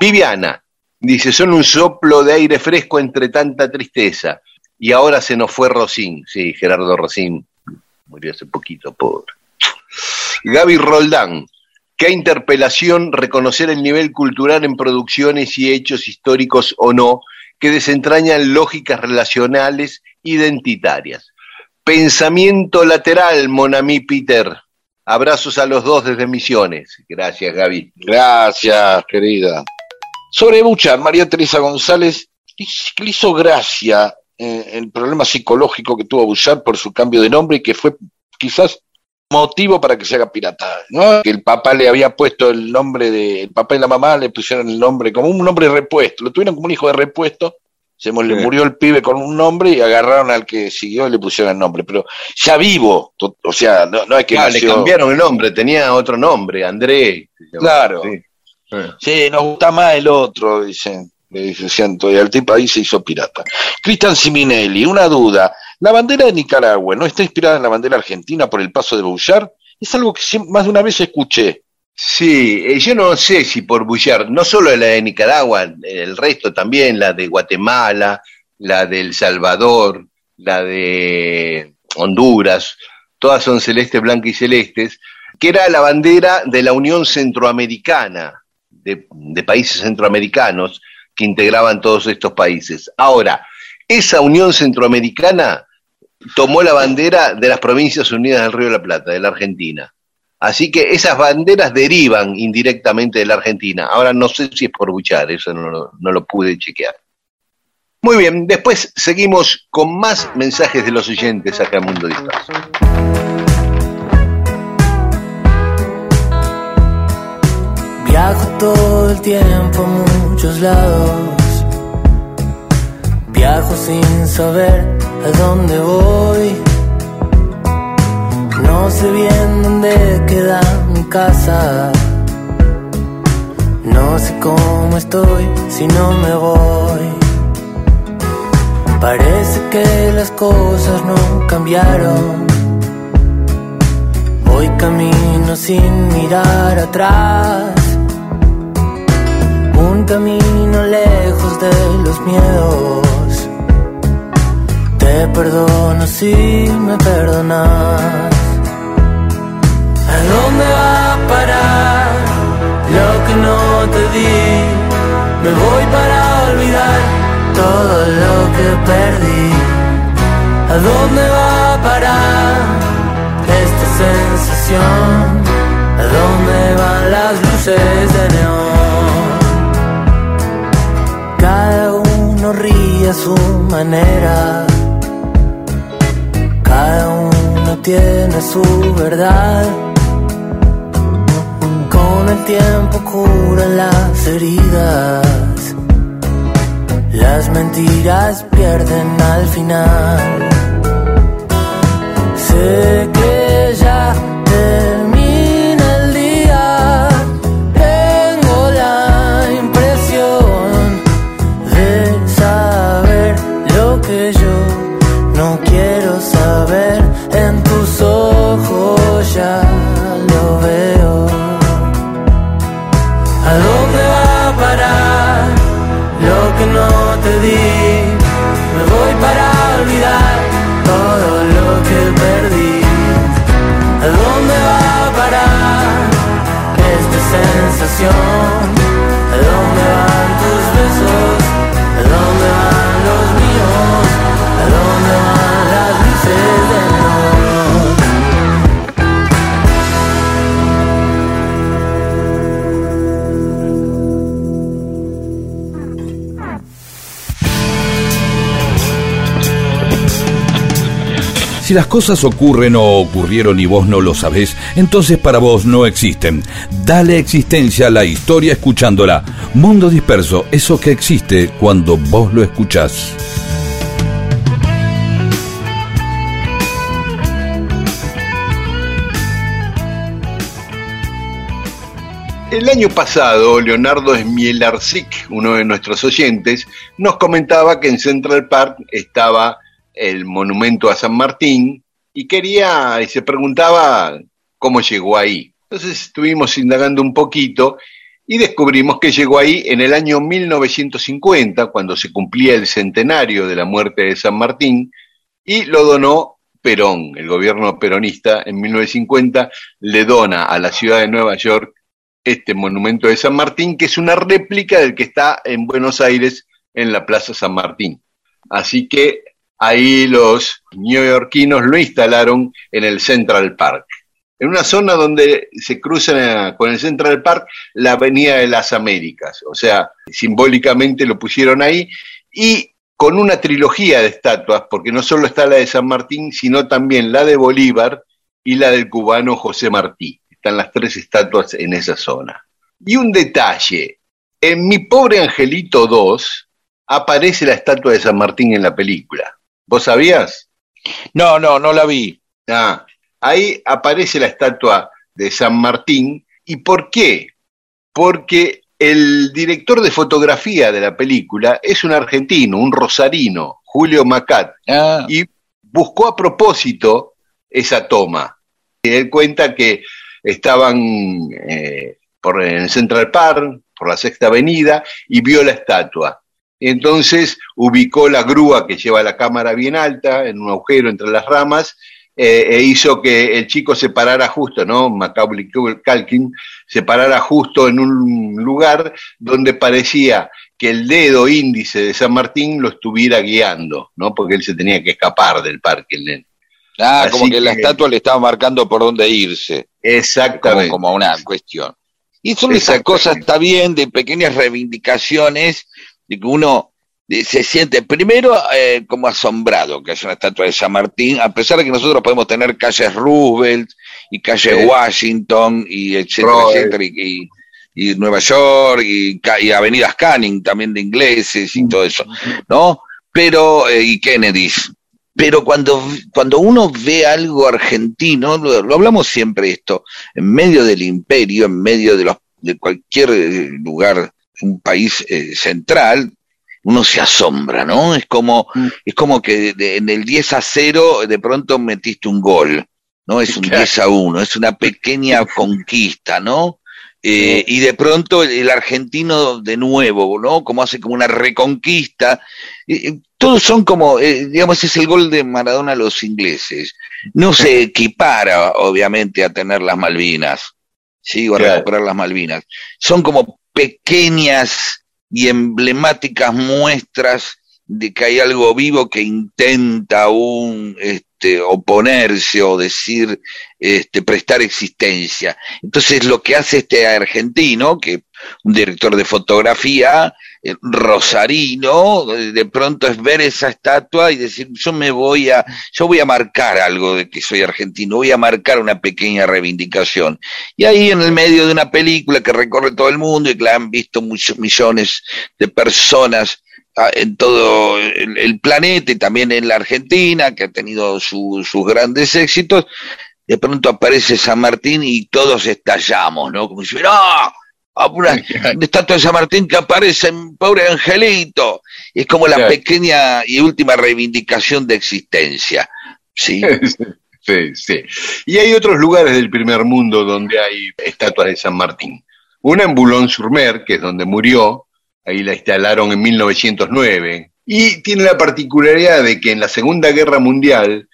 Viviana dice, son un soplo de aire fresco entre tanta tristeza. Y ahora se nos fue Rosín. Sí, Gerardo Rosín murió hace poquito, pobre. Gaby Roldán. Qué interpelación reconocer el nivel cultural en producciones y hechos históricos o no que desentrañan lógicas relacionales identitarias. Pensamiento lateral, Monami Peter. Abrazos a los dos desde Misiones. Gracias, Gaby. Gracias, querida. Sobre Buchar, María Teresa González le hizo gracia eh, el problema psicológico que tuvo Buchar por su cambio de nombre y que fue quizás motivo para que se haga pirata, ¿no? Que el papá le había puesto el nombre de, el papá y la mamá le pusieron el nombre como un nombre repuesto, lo tuvieron como un hijo de repuesto, se le Sí. murió el pibe con un nombre y agarraron al que siguió y le pusieron el nombre, pero ya vivo, o sea, no, no es que Ah, le cambiaron el nombre, tenía otro nombre, André. Claro. sí. Ah. Sí, nos gusta más el otro, dicen. Le dice Ciento, y el tipo ahí se hizo pirata. Cristian Siminelli, una duda. ¿La bandera de Nicaragua no está inspirada en la bandera argentina por el paso de Bouchard? Es algo que más de una vez escuché. Sí, eh, yo no sé si por Bullard, no solo la de Nicaragua, el resto también, la de Guatemala, la de El Salvador, la de Honduras, todas son celestes, blancas y celestes, que era la bandera de la Unión Centroamericana, de, países centroamericanos que integraban todos estos países. Ahora, esa Unión Centroamericana tomó la bandera de las Provincias Unidas del Río de la Plata, de la Argentina. Así que esas banderas derivan indirectamente de la Argentina. Ahora no sé si es por Buchar, eso no, no lo pude chequear. Muy bien, después seguimos con más mensajes de los oyentes acá en Mundo Disperso. Viajo todo el tiempo a muchos lados. Viajo sin saber a dónde voy. No sé bien dónde queda mi casa. No sé cómo estoy si no me voy. Parece que las cosas no cambiaron. Voy camino sin mirar atrás. Camino lejos de los miedos. Te perdono si me perdonas. ¿A dónde va a parar lo que no te di? Me voy para olvidar todo lo que perdí. ¿A dónde va a parar esta sensación? ¿A dónde van las luces de neón? Uno ríe a su manera. Cada uno tiene su verdad. Con el tiempo curan las heridas. las mentiras pierden al final. Sé que touch Si las cosas ocurren o ocurrieron y vos no lo sabés, entonces para vos no existen. Dale existencia a la historia escuchándola. Mundo disperso, eso que existe cuando vos lo escuchás. El año pasado, Leonardo Smielarczyk, uno de nuestros oyentes, nos comentaba que en Central Park estaba el monumento a San Martín y quería, y se preguntaba cómo llegó ahí. Entonces estuvimos indagando un poquito y descubrimos que llegó ahí en el año 1950, cuando se cumplía el centenario de la muerte de San Martín, y lo donó Perón, el gobierno peronista, en 1950 le dona a la ciudad de Nueva York este monumento de San Martín, que es una réplica del que está en Buenos Aires en la Plaza San Martín. Así que ahí los neoyorquinos lo instalaron en el Central Park, en una zona donde se cruza con el Central Park la Avenida de las Américas, o sea, simbólicamente lo pusieron ahí y con una trilogía de estatuas, porque no solo está la de San Martín, sino también la de Bolívar y la del cubano José Martí. Están las tres estatuas en esa zona. Y un detalle, en Mi Pobre Angelito 2 aparece la estatua de San Martín en la película. ¿Vos sabías? No, no, no la vi. Ah, ahí aparece la estatua de San Martín. ¿Y por qué? Porque el director de fotografía de la película es un argentino, un rosarino, Julio Macat, Ah, y buscó a propósito esa toma. Y él cuenta que estaban eh, por en el Central Park, por la Sexta Avenida, y vio la estatua. Entonces ubicó la grúa que lleva la cámara bien alta, en un agujero entre las ramas, eh, e hizo que el chico se parara justo, ¿no? Macaulay Culkin se parara justo en un lugar donde parecía que el dedo índice de San Martín lo estuviera guiando, ¿no? Porque él se tenía que escapar del parque, el nene. ah, Así como que, la estatua le estaba marcando por dónde irse, como, Exactamente. como una cuestión. Y son esas cosas, está bien, de pequeñas reivindicaciones, de que uno se siente primero eh, como asombrado que haya una estatua de San Martín, a pesar de que nosotros podemos tener calles Roosevelt y calles Sí. Washington y etcétera, etcétera, y, y- Nueva York y avenidas Canning también de ingleses y todo eso, ¿no? Pero, eh, y Kennedys. Pero cuando, cuando uno ve algo argentino, lo, lo hablamos siempre esto, en medio del imperio, en medio de, los, de cualquier eh, lugar, un país eh, central, uno se asombra, ¿no? Es como, es como que de- en el 10 a 0 de pronto metiste un gol, ¿no? Es un Claro. 10 a 1, es una pequeña [laughs] conquista, ¿no? Eh, y de pronto el, el argentino de nuevo, ¿no? Como hace como una reconquista. Eh, eh, todos son como, eh, digamos, es el gol de Maradona a los ingleses. No se equipara, obviamente, a tener las Malvinas, ¿sí? O a Claro. recuperar las Malvinas. Son como pequeñas y emblemáticas muestras de que hay algo vivo que intenta aún este, oponerse o decir, este, prestar existencia. Entonces lo que hace este argentino, que un director de fotografía, eh, rosarino, eh, de pronto es ver esa estatua y decir, yo me voy a, yo voy a marcar algo de que soy argentino, voy a marcar una pequeña reivindicación. Y ahí en el medio de una película que recorre todo el mundo y que la han visto muchos millones de personas ah, en todo el, planeta y también en la Argentina, que ha tenido su- sus grandes éxitos, de pronto aparece San Martín y todos estallamos, ¿no? Como si fuera, una, una [laughs] estatua de San Martín que aparece en pobre angelito. Y es como la Claro. pequeña y última reivindicación de existencia. [laughs] ¿sí? Sí, sí. Y hay otros lugares del primer mundo donde hay estatuas de San Martín. Una en Boulogne-sur-Mer, que es donde murió, ahí la instalaron en 1909. Y tiene la particularidad de que en la Segunda Guerra Mundial,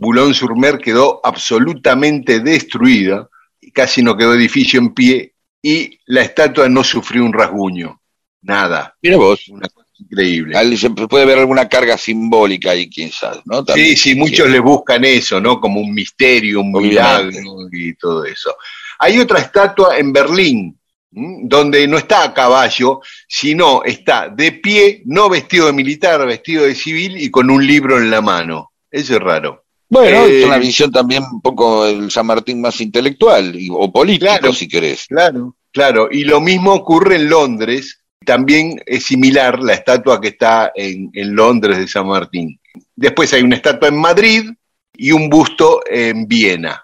Boulogne-sur-Mer quedó absolutamente destruida, y casi no quedó edificio en pie, y la estatua no sufrió un rasguño. Nada. Mira vos. Una cosa increíble. Ahí se puede ver alguna carga simbólica ahí, quién sabe, ¿no? Sí, También. sí, muchos le buscan eso, ¿no? Como un misterio, un Obviamente. milagro y todo eso. Hay otra estatua en Berlín, donde no está a caballo, sino está de pie, no vestido de militar, vestido de civil y con un libro en la mano. Eso es raro. Bueno, Eh, es una visión también un poco el San Martín más intelectual y- o político, Claro. si querés. Claro, claro. Y lo mismo ocurre en Londres. También es similar la estatua que está en, en Londres de San Martín. Después hay una estatua en Madrid y un busto en Viena.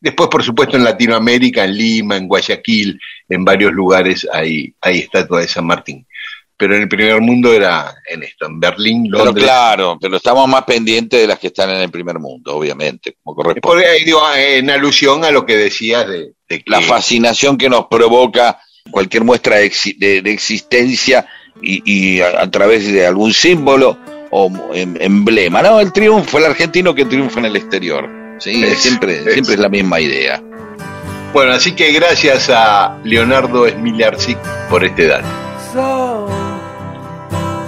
Después, por supuesto, en Latinoamérica, en Lima, en Guayaquil, en varios lugares hay, hay estatuas de San Martín. Pero en el primer mundo era en esto, en Berlín, Pero Londres. claro, pero estamos más pendientes de las que están en el primer mundo, obviamente, como corresponde. Por ahí, digo, en alusión a lo que decías de, de que La fascinación que nos provoca cualquier muestra de, de- de existencia y, y a, a través de algún símbolo o em- emblema. No, el triunfo, el argentino que triunfa en el exterior. Sí, Es- siempre, es- siempre es la misma idea. Bueno, así que gracias a Leonardo Smilarczyk por este dato. So,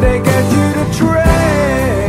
They get you to train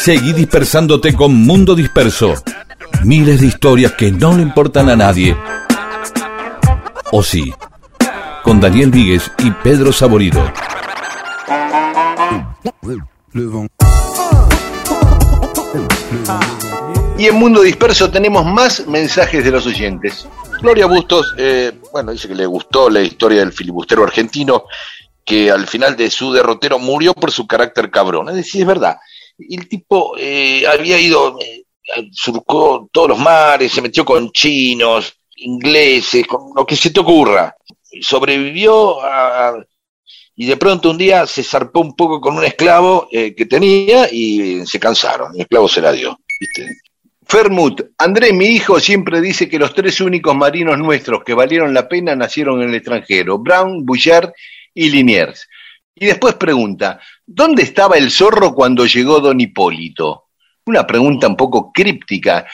Seguí dispersándote con Mundo Disperso. Miles de historias que no le importan a nadie. O sí, con Daniel Víguez y Pedro Saborido. Y en Mundo Disperso tenemos más mensajes de los oyentes. Gloria Bustos, eh, bueno, dice que le gustó la historia del filibustero argentino, que al final de su derrotero murió por su carácter cabrón. Es decir, es verdad, el tipo eh, había ido, eh, eh, surcó todos los mares, se metió con chinos, ingleses, con lo que se te ocurra. Sobrevivió a- y de pronto un día se zarpó un poco con un esclavo eh, que tenía y se cansaron. El esclavo se la dio. ¿viste? Fermut, Andrés, mi hijo, siempre dice que los tres únicos marinos nuestros que valieron la pena nacieron en el extranjero, Brown, Bouchard y Liniers. Y después pregunta, ¿dónde estaba el zorro cuando llegó don Hipólito? Una pregunta un poco críptica.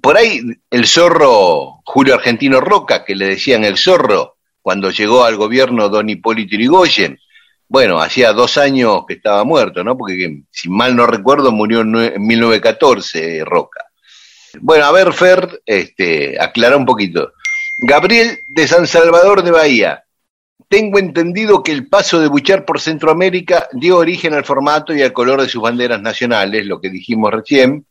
Por ahí el zorro Julio Argentino Roca, que le decían el zorro, cuando llegó al gobierno don Hipólito Yrigoyen, bueno, hacía dos años que estaba muerto, ¿no? Porque si mal no recuerdo murió en nue- en 1914 Roca. Bueno, a ver, Fer, este, aclara un poquito. Gabriel de San Salvador de Bahía. Tengo entendido que el paso de Buchar por Centroamérica dio origen al formato y al color de sus banderas nacionales, lo que dijimos recién.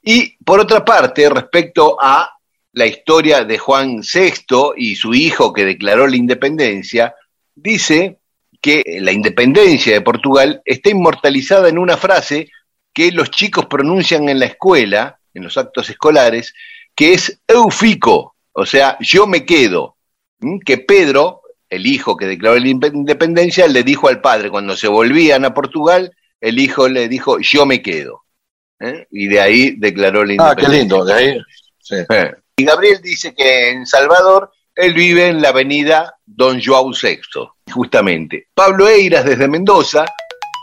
Y por otra parte, respecto a la historia de Juan VI y su hijo que declaró la independencia, dice que la independencia de Portugal está inmortalizada en una frase que los chicos pronuncian en la escuela, en los actos escolares, que es eufico, o sea, yo me quedo. Que Pedro, el hijo que declaró la indepe- independencia, le dijo al padre, cuando se volvían a Portugal, el hijo le dijo, yo me quedo. ¿Eh? Y de ahí declaró la Ah, qué independencia. lindo. De ahí. sí. Eh. Y Gabriel dice que en Salvador él vive en la avenida Don Joao VI, justamente. Pablo Eiras desde Mendoza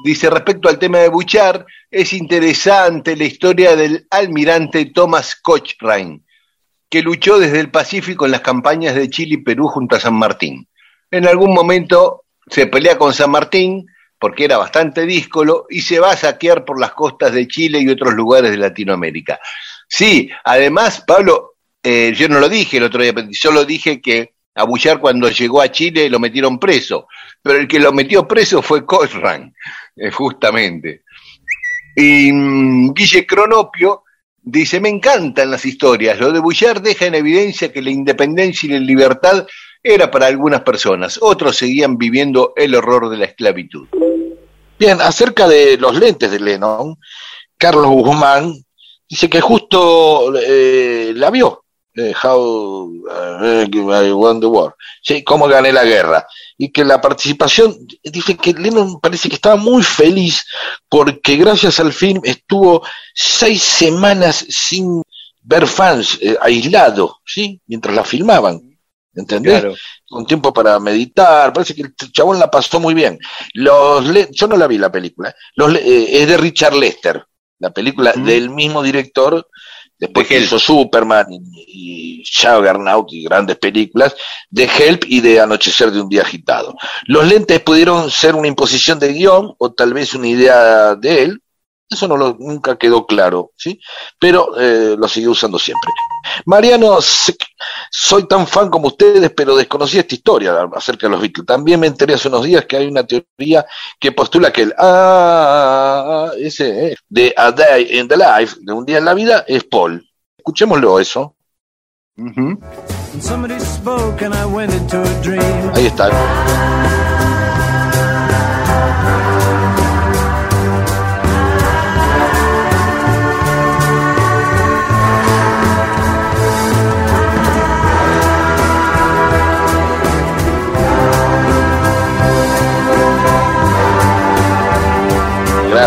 dice respecto al tema de Buchar, es interesante la historia del almirante Thomas Cochrane, que luchó desde el Pacífico en las campañas de Chile y Perú junto a San Martín. En algún momento se pelea con San Martín porque era bastante díscolo y se va a saquear por las costas de Chile y otros lugares de Latinoamérica. Sí, además, Pablo, eh, yo no lo dije el otro día, solo dije que a Bullard cuando llegó a Chile lo metieron preso, pero el que lo metió preso fue Cochrane, eh, justamente. Y mm, Guille Cronopio dice, me encantan las historias, lo de Bullard deja en evidencia que la independencia y la libertad era para algunas personas, otros seguían viviendo el horror de la esclavitud. Bien, acerca de los lentes de Lennon, Carlos Guzmán dice que justo eh, la vio, eh, How eh, I Won the War, sí, cómo gané la guerra, y que la participación, dice que Lennon parece que estaba muy feliz porque gracias al film estuvo seis semanas sin ver fans, eh, aislado, ¿sí? mientras la filmaban. ¿Entendés? Claro. Con tiempo para meditar, parece que el chabón la pasó muy bien. Los yo no la vi la película, Los le- eh, es de Richard Lester, la película del mismo director, después De que hizo Superman y, y Juggernaut y grandes películas, de Help y de Anochecer de un día agitado. Los lentes pudieron ser una imposición de guion o tal vez una idea de él, eso no lo, nunca quedó claro, ¿sí? Pero eh, lo siguió usando siempre. Mariano, soy tan fan como ustedes, pero desconocí esta historia acerca de los Beatles. También me enteré hace unos días que hay una teoría que postula que el ah, ese eh, de A Day in the Life, de un día en la vida, es Paul. Escuchémoslo eso. Ujú. And somebody spoke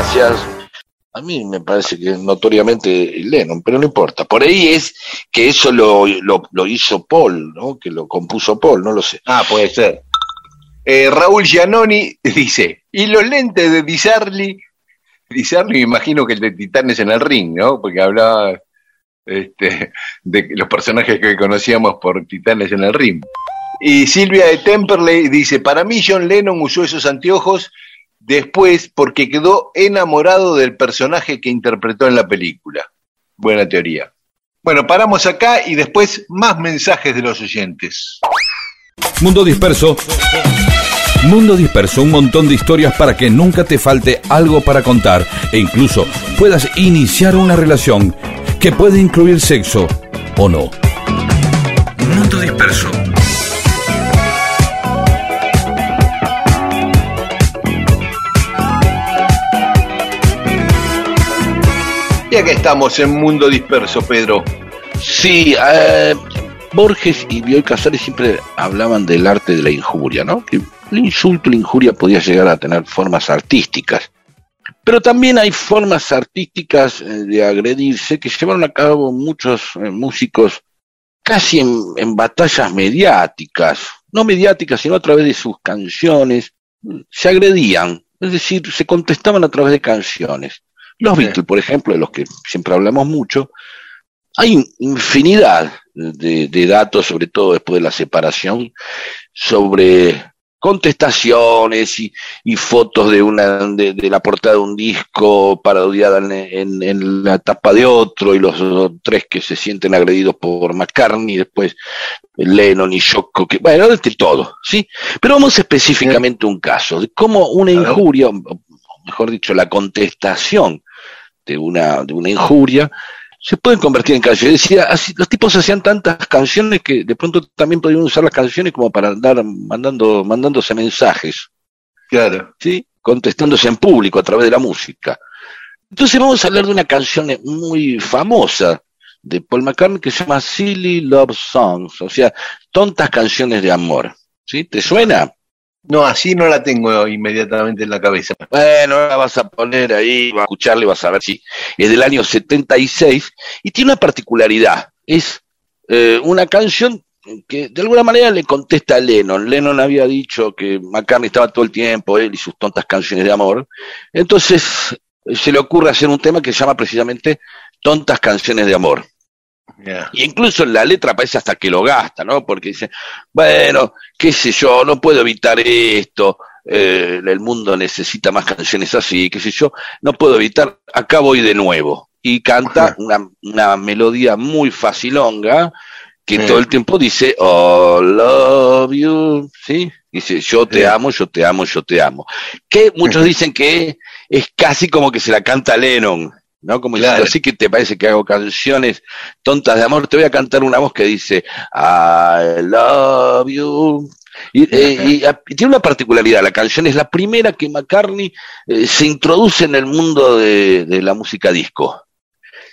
Gracias. A mí me parece que notoriamente Lennon, pero no importa. Por ahí es que eso lo, lo, lo hizo Paul, ¿no? Que lo compuso Paul, no lo sé. Ah, puede ser. Eh, Raúl Giannoni [laughs] dice, y los lentes de Disarli, Disarli me imagino que el de Titanes en el ring, ¿no? Porque hablaba este, de los personajes que conocíamos por Titanes en el ring. Y Silvia de Temperley dice, para mí John Lennon usó esos anteojos después porque quedó enamorado del personaje que interpretó en la película. Buena teoría. Bueno, paramos acá y después más mensajes de los oyentes. Mundo Disperso. Mundo Disperso, un montón de historias para que nunca te falte algo para contar e incluso puedas iniciar una relación que puede incluir sexo o no. Mundo Disperso. Y acá estamos en Mundo Disperso, Pedro. Sí, eh, Borges y Bioy Casares siempre hablaban del arte de la injuria, ¿no? Que el insulto, la injuria podía llegar a tener formas artísticas. Pero también hay formas artísticas eh, de agredirse que llevaron a cabo muchos eh, músicos casi en batallas mediáticas, no mediáticas, sino a través de sus canciones, se agredían, es decir, se contestaban a través de canciones. Los. Beatles, por ejemplo, de los que siempre hablamos mucho, hay infinidad de, de datos, sobre todo después de la separación, sobre contestaciones y, y fotos de una de, de la portada de un disco parodiada en, en- en la tapa de otro y los, tres que se sienten agredidos por McCartney, después Lennon y Yoko, que bueno, de todo, ¿sí? Pero vamos específicamente a un caso de cómo una injuria, mejor dicho, la contestación de una, de una injuria, se pueden convertir en canciones. Decía, así, los tipos hacían tantas canciones que de pronto también podían usar las canciones como para andar mandando, mandándose mensajes, Claro. ¿sí? contestándose en público a través de la música. Entonces vamos a hablar de una canción muy famosa de Paul McCartney que se llama Silly Love Songs, o sea, tontas canciones de amor. ¿Sí? ¿Te suena? No, así no la tengo inmediatamente en la cabeza. Bueno, la vas a poner ahí, vas a escucharla y vas a ver si es del año 76 y tiene una particularidad. Es eh, una canción que de alguna manera le contesta a Lennon. Lennon había dicho que McCartney estaba todo el tiempo, él y sus tontas canciones de amor. Entonces se le ocurre hacer un tema que se llama precisamente Tontas canciones de amor. Y incluso en la letra parece hasta que lo gasta, ¿no? Porque dice, bueno, qué sé yo, no puedo evitar esto, eh, el mundo necesita más canciones así, qué sé yo, no puedo evitar, acá voy de nuevo. Y canta una, una melodía muy facilonga que todo el tiempo dice, oh, love you, ¿sí? Dice, yo te Sí. amo, yo te amo, yo te amo. Que muchos dicen que es casi como que se la canta Lennon, ¿no? Como diciendo, así que te parece que hago canciones tontas de amor, te voy a cantar una voz que dice I love you. Y, eh, y, ah, y tiene una particularidad, la canción es la primera que McCartney eh, se introduce en el mundo de, de la música disco.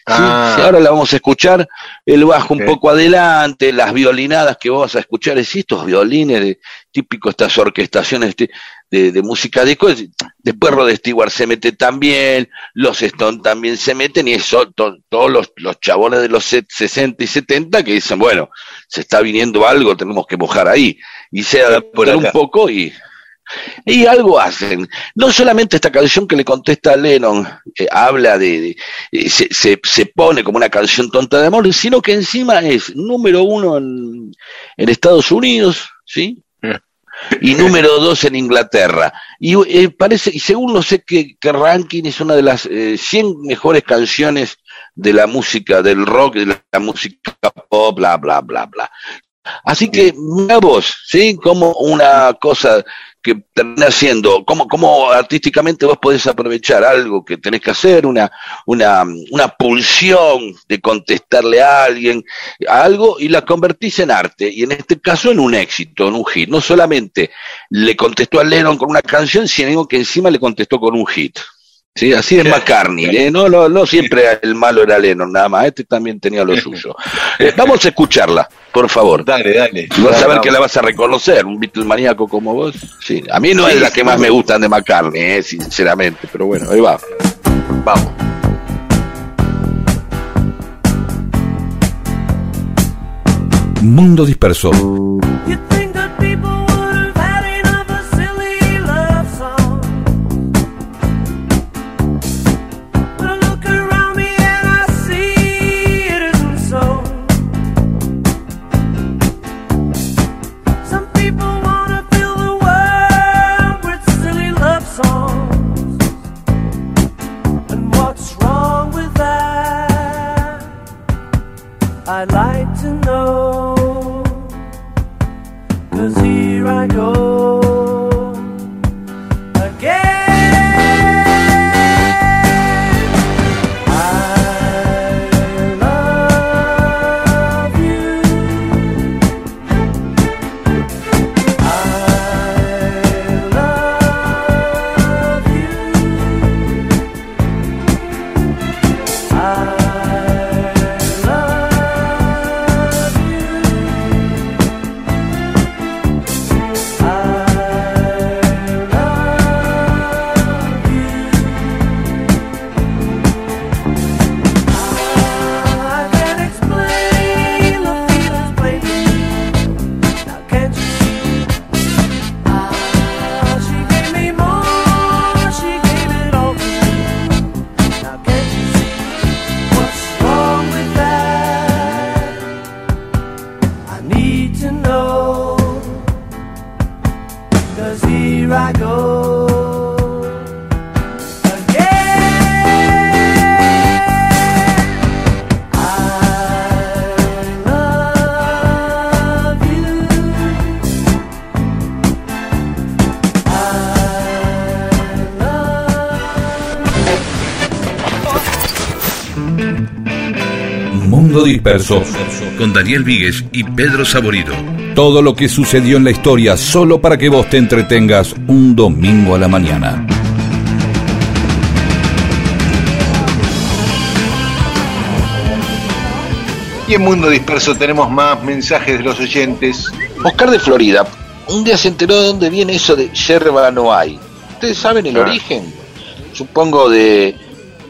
Sí, Ah. sí, ahora la vamos a escuchar, el bajo un poco adelante, las violinadas que vos vas a escuchar, es estos violines de, típico estas orquestaciones de, de, de música disco, es- después Rod Stewart se mete también, los Stone también se meten y eso, to- todos los, los chabones de los set- 60 y 70 que dicen, bueno, se está viniendo algo, tenemos que mojar ahí, y se adaptan un poco y, y algo hacen. No solamente esta canción que le contesta a Lennon eh, habla de, de- eh, se, se, se pone como una canción tonta de amor, sino que encima es número uno en, en Estados Unidos, ¿sí? Y [laughs] número dos en Inglaterra. Y eh, parece, y según no sé qué, qué ranking, es una de las eh, 100 mejores canciones de la música, del rock, de la, la música pop, bla, bla, bla, bla. Así que, mira vos, ¿sí? Como una cosa que termina siendo, cómo, cómo artísticamente vos podés aprovechar algo que tenés que hacer, una, una, una pulsión de contestarle a alguien, a algo, y la convertís en arte, y en este caso en un éxito, en un hit. No solamente le contestó a Lennon con una canción, sino que encima le contestó con un hit. ¿Sí? Así es McCartney. ¿eh? No, no, no siempre el malo era Lennon, nada más. Este también tenía lo suyo. Eh, vamos a escucharla, por favor. Dale, dale. Y vas a ver Vamos. que la vas a reconocer, un Beatle maníaco como vos. Sí, a mí no Sí, es la que más me gustan de McCartney, eh, sinceramente, pero bueno, ahí va. Vamos. Mundo Disperso. I life. Love Mundo Disperso, con Daniel Víguez y Pedro Saborido. Todo lo que sucedió en la historia solo para que vos te entretengas un domingo a la mañana. Y en Mundo Disperso tenemos más mensajes de los oyentes. Oscar de Florida, un día se enteró de dónde viene eso de yerba no hay. ¿Ustedes saben el Ah. origen? Supongo de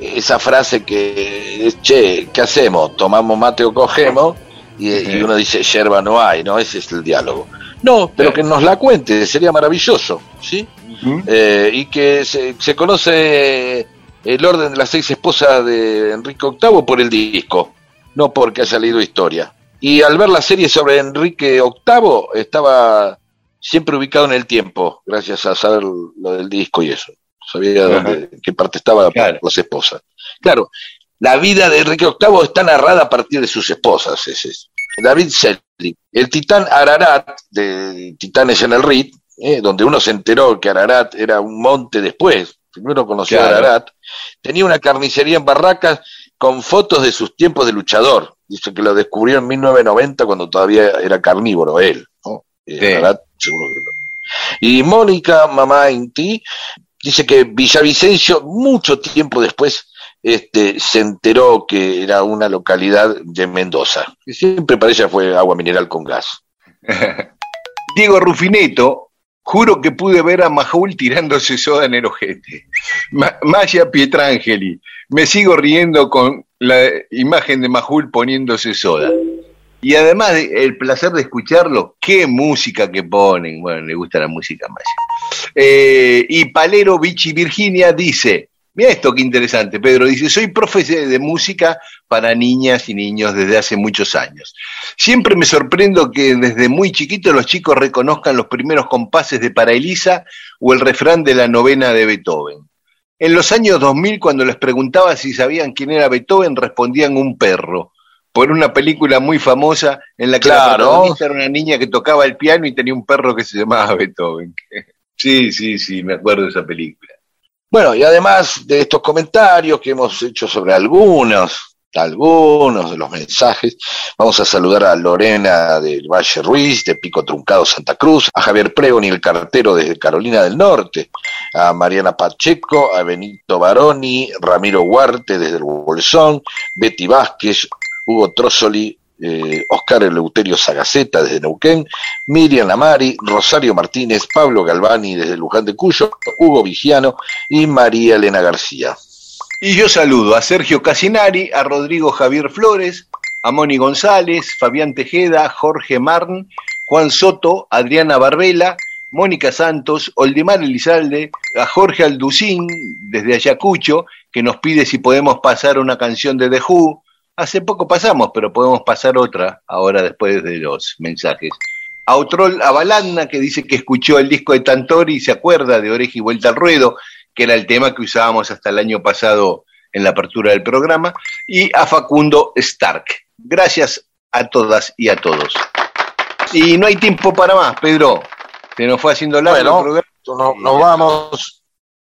esa frase que che, ¿qué hacemos? ¿Tomamos mate o cogemos? Y, y uno dice, yerba no hay, ¿no? Ese es el diálogo. No, pero que nos la cuente, sería maravilloso, ¿sí? Eh, y que se, se conoce el orden de las seis esposas de Enrique VIII por el disco, no porque haya leído historia. Y al ver la serie sobre Enrique VIII, estaba siempre ubicado en el tiempo, gracias a saber lo del disco y eso. Sabía Ajá. dónde, qué parte estaba Claro. las esposas. Claro, la vida de Enrique VIII está narrada a partir de sus esposas. ese es. David Selly, el titán Ararat, de Titanes en el Rit, eh, donde uno se enteró que Ararat era un monte después, primero conoció Claro. a Ararat, tenía una carnicería en Barracas con fotos de sus tiempos de luchador. Dice que lo descubrió en 1990 cuando todavía era carnívoro él. ¿no? Eh, Sí. Ararat, seguro que no. Y Mónica Mamá Inti dice que Villavicencio, mucho tiempo después, este, se enteró que era una localidad de Mendoza. Siempre para ella fue agua mineral con gas. [laughs] Diego Rufineto, juro que pude ver a Majul tirándose soda en el ojete. Ma- Maya Pietrangeli, me sigo riendo con la imagen de Majul poniéndose soda. Y además de- el placer de escucharlo, qué música que ponen. Bueno, le gusta la música a Maya. Eh, y Palero Vichy Virginia dice, mira esto qué interesante, Pedro, dice, soy profe de música para niñas y niños desde hace muchos años. Siempre me sorprendo que desde muy chiquito los chicos reconozcan los primeros compases de Para Elisa o el refrán de la novena de Beethoven. En los años 2000, cuando les preguntaba si sabían quién era Beethoven, respondían un perro, por una película muy famosa en la que la Claro. protagonista era una niña que tocaba el piano y tenía un perro que se llamaba Beethoven. [laughs] Sí, sí, sí, me acuerdo de esa película. Bueno, y además de estos comentarios que hemos hecho sobre algunos, algunos de los mensajes, vamos a saludar a Lorena del Valle Ruiz, de Pico Truncado Santa Cruz, a Javier Pregoni, el cartero desde Carolina del Norte, a Mariana Pacheco, a Benito Baroni, Ramiro Huarte desde el Bolsón, Betty Vázquez, Hugo Trossoli, eh, Oscar Eleuterio Sagaceta desde Neuquén, Miriam Amari, Rosario Martínez, Pablo Galvani desde Luján de Cuyo, Hugo Vigiano y María Elena García. Y yo saludo a Sergio Casinari, a Rodrigo Javier Flores, a Moni González, Fabián Tejeda, Jorge Marn, Juan Soto, Adriana Barbela, Mónica Santos, Oldemar Elizalde, a Jorge Alducín, desde Ayacucho, que nos pide si podemos pasar una canción de The Who. Hace poco pasamos, pero podemos pasar otra ahora después de los mensajes. A Otrol Abalanda, que dice que escuchó el disco de Tantori y se acuerda de Oreja y Vuelta al Ruedo, que era el tema que usábamos hasta el año pasado en la apertura del programa, y a Facundo Stark. Gracias a todas y a todos. Y no hay tiempo para más, Pedro. Se nos fue haciendo largo Bueno, el programa. no- nos vamos.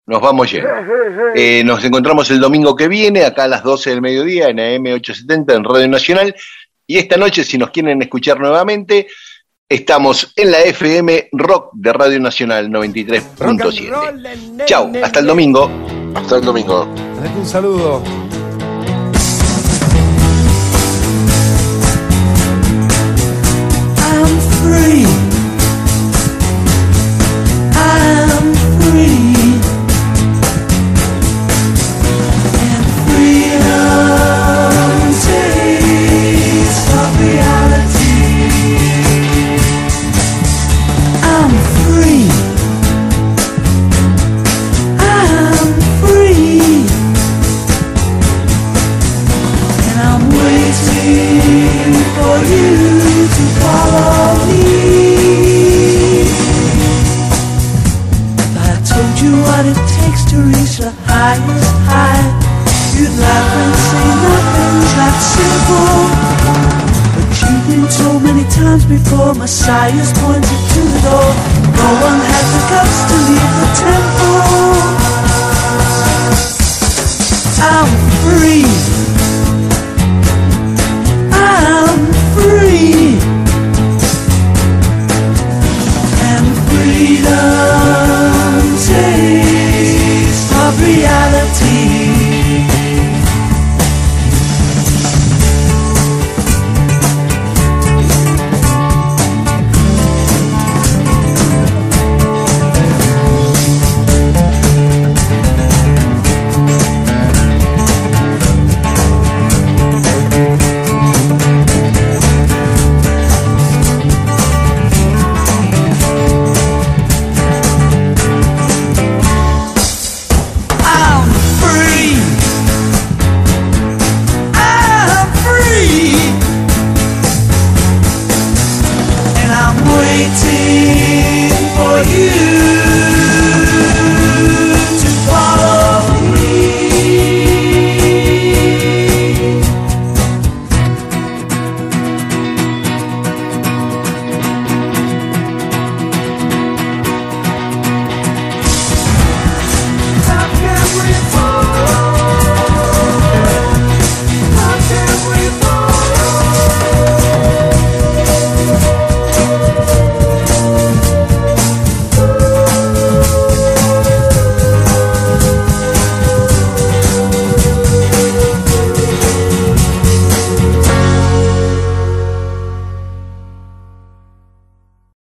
Nos vamos yendo. Eh, nos encontramos el domingo que viene, acá a las 12 del mediodía, en AM870, en Radio Nacional. Y esta noche, si nos quieren escuchar nuevamente, estamos en la FM Rock de Radio Nacional 93.7. Chau, hasta el domingo. Hasta el domingo. Un saludo.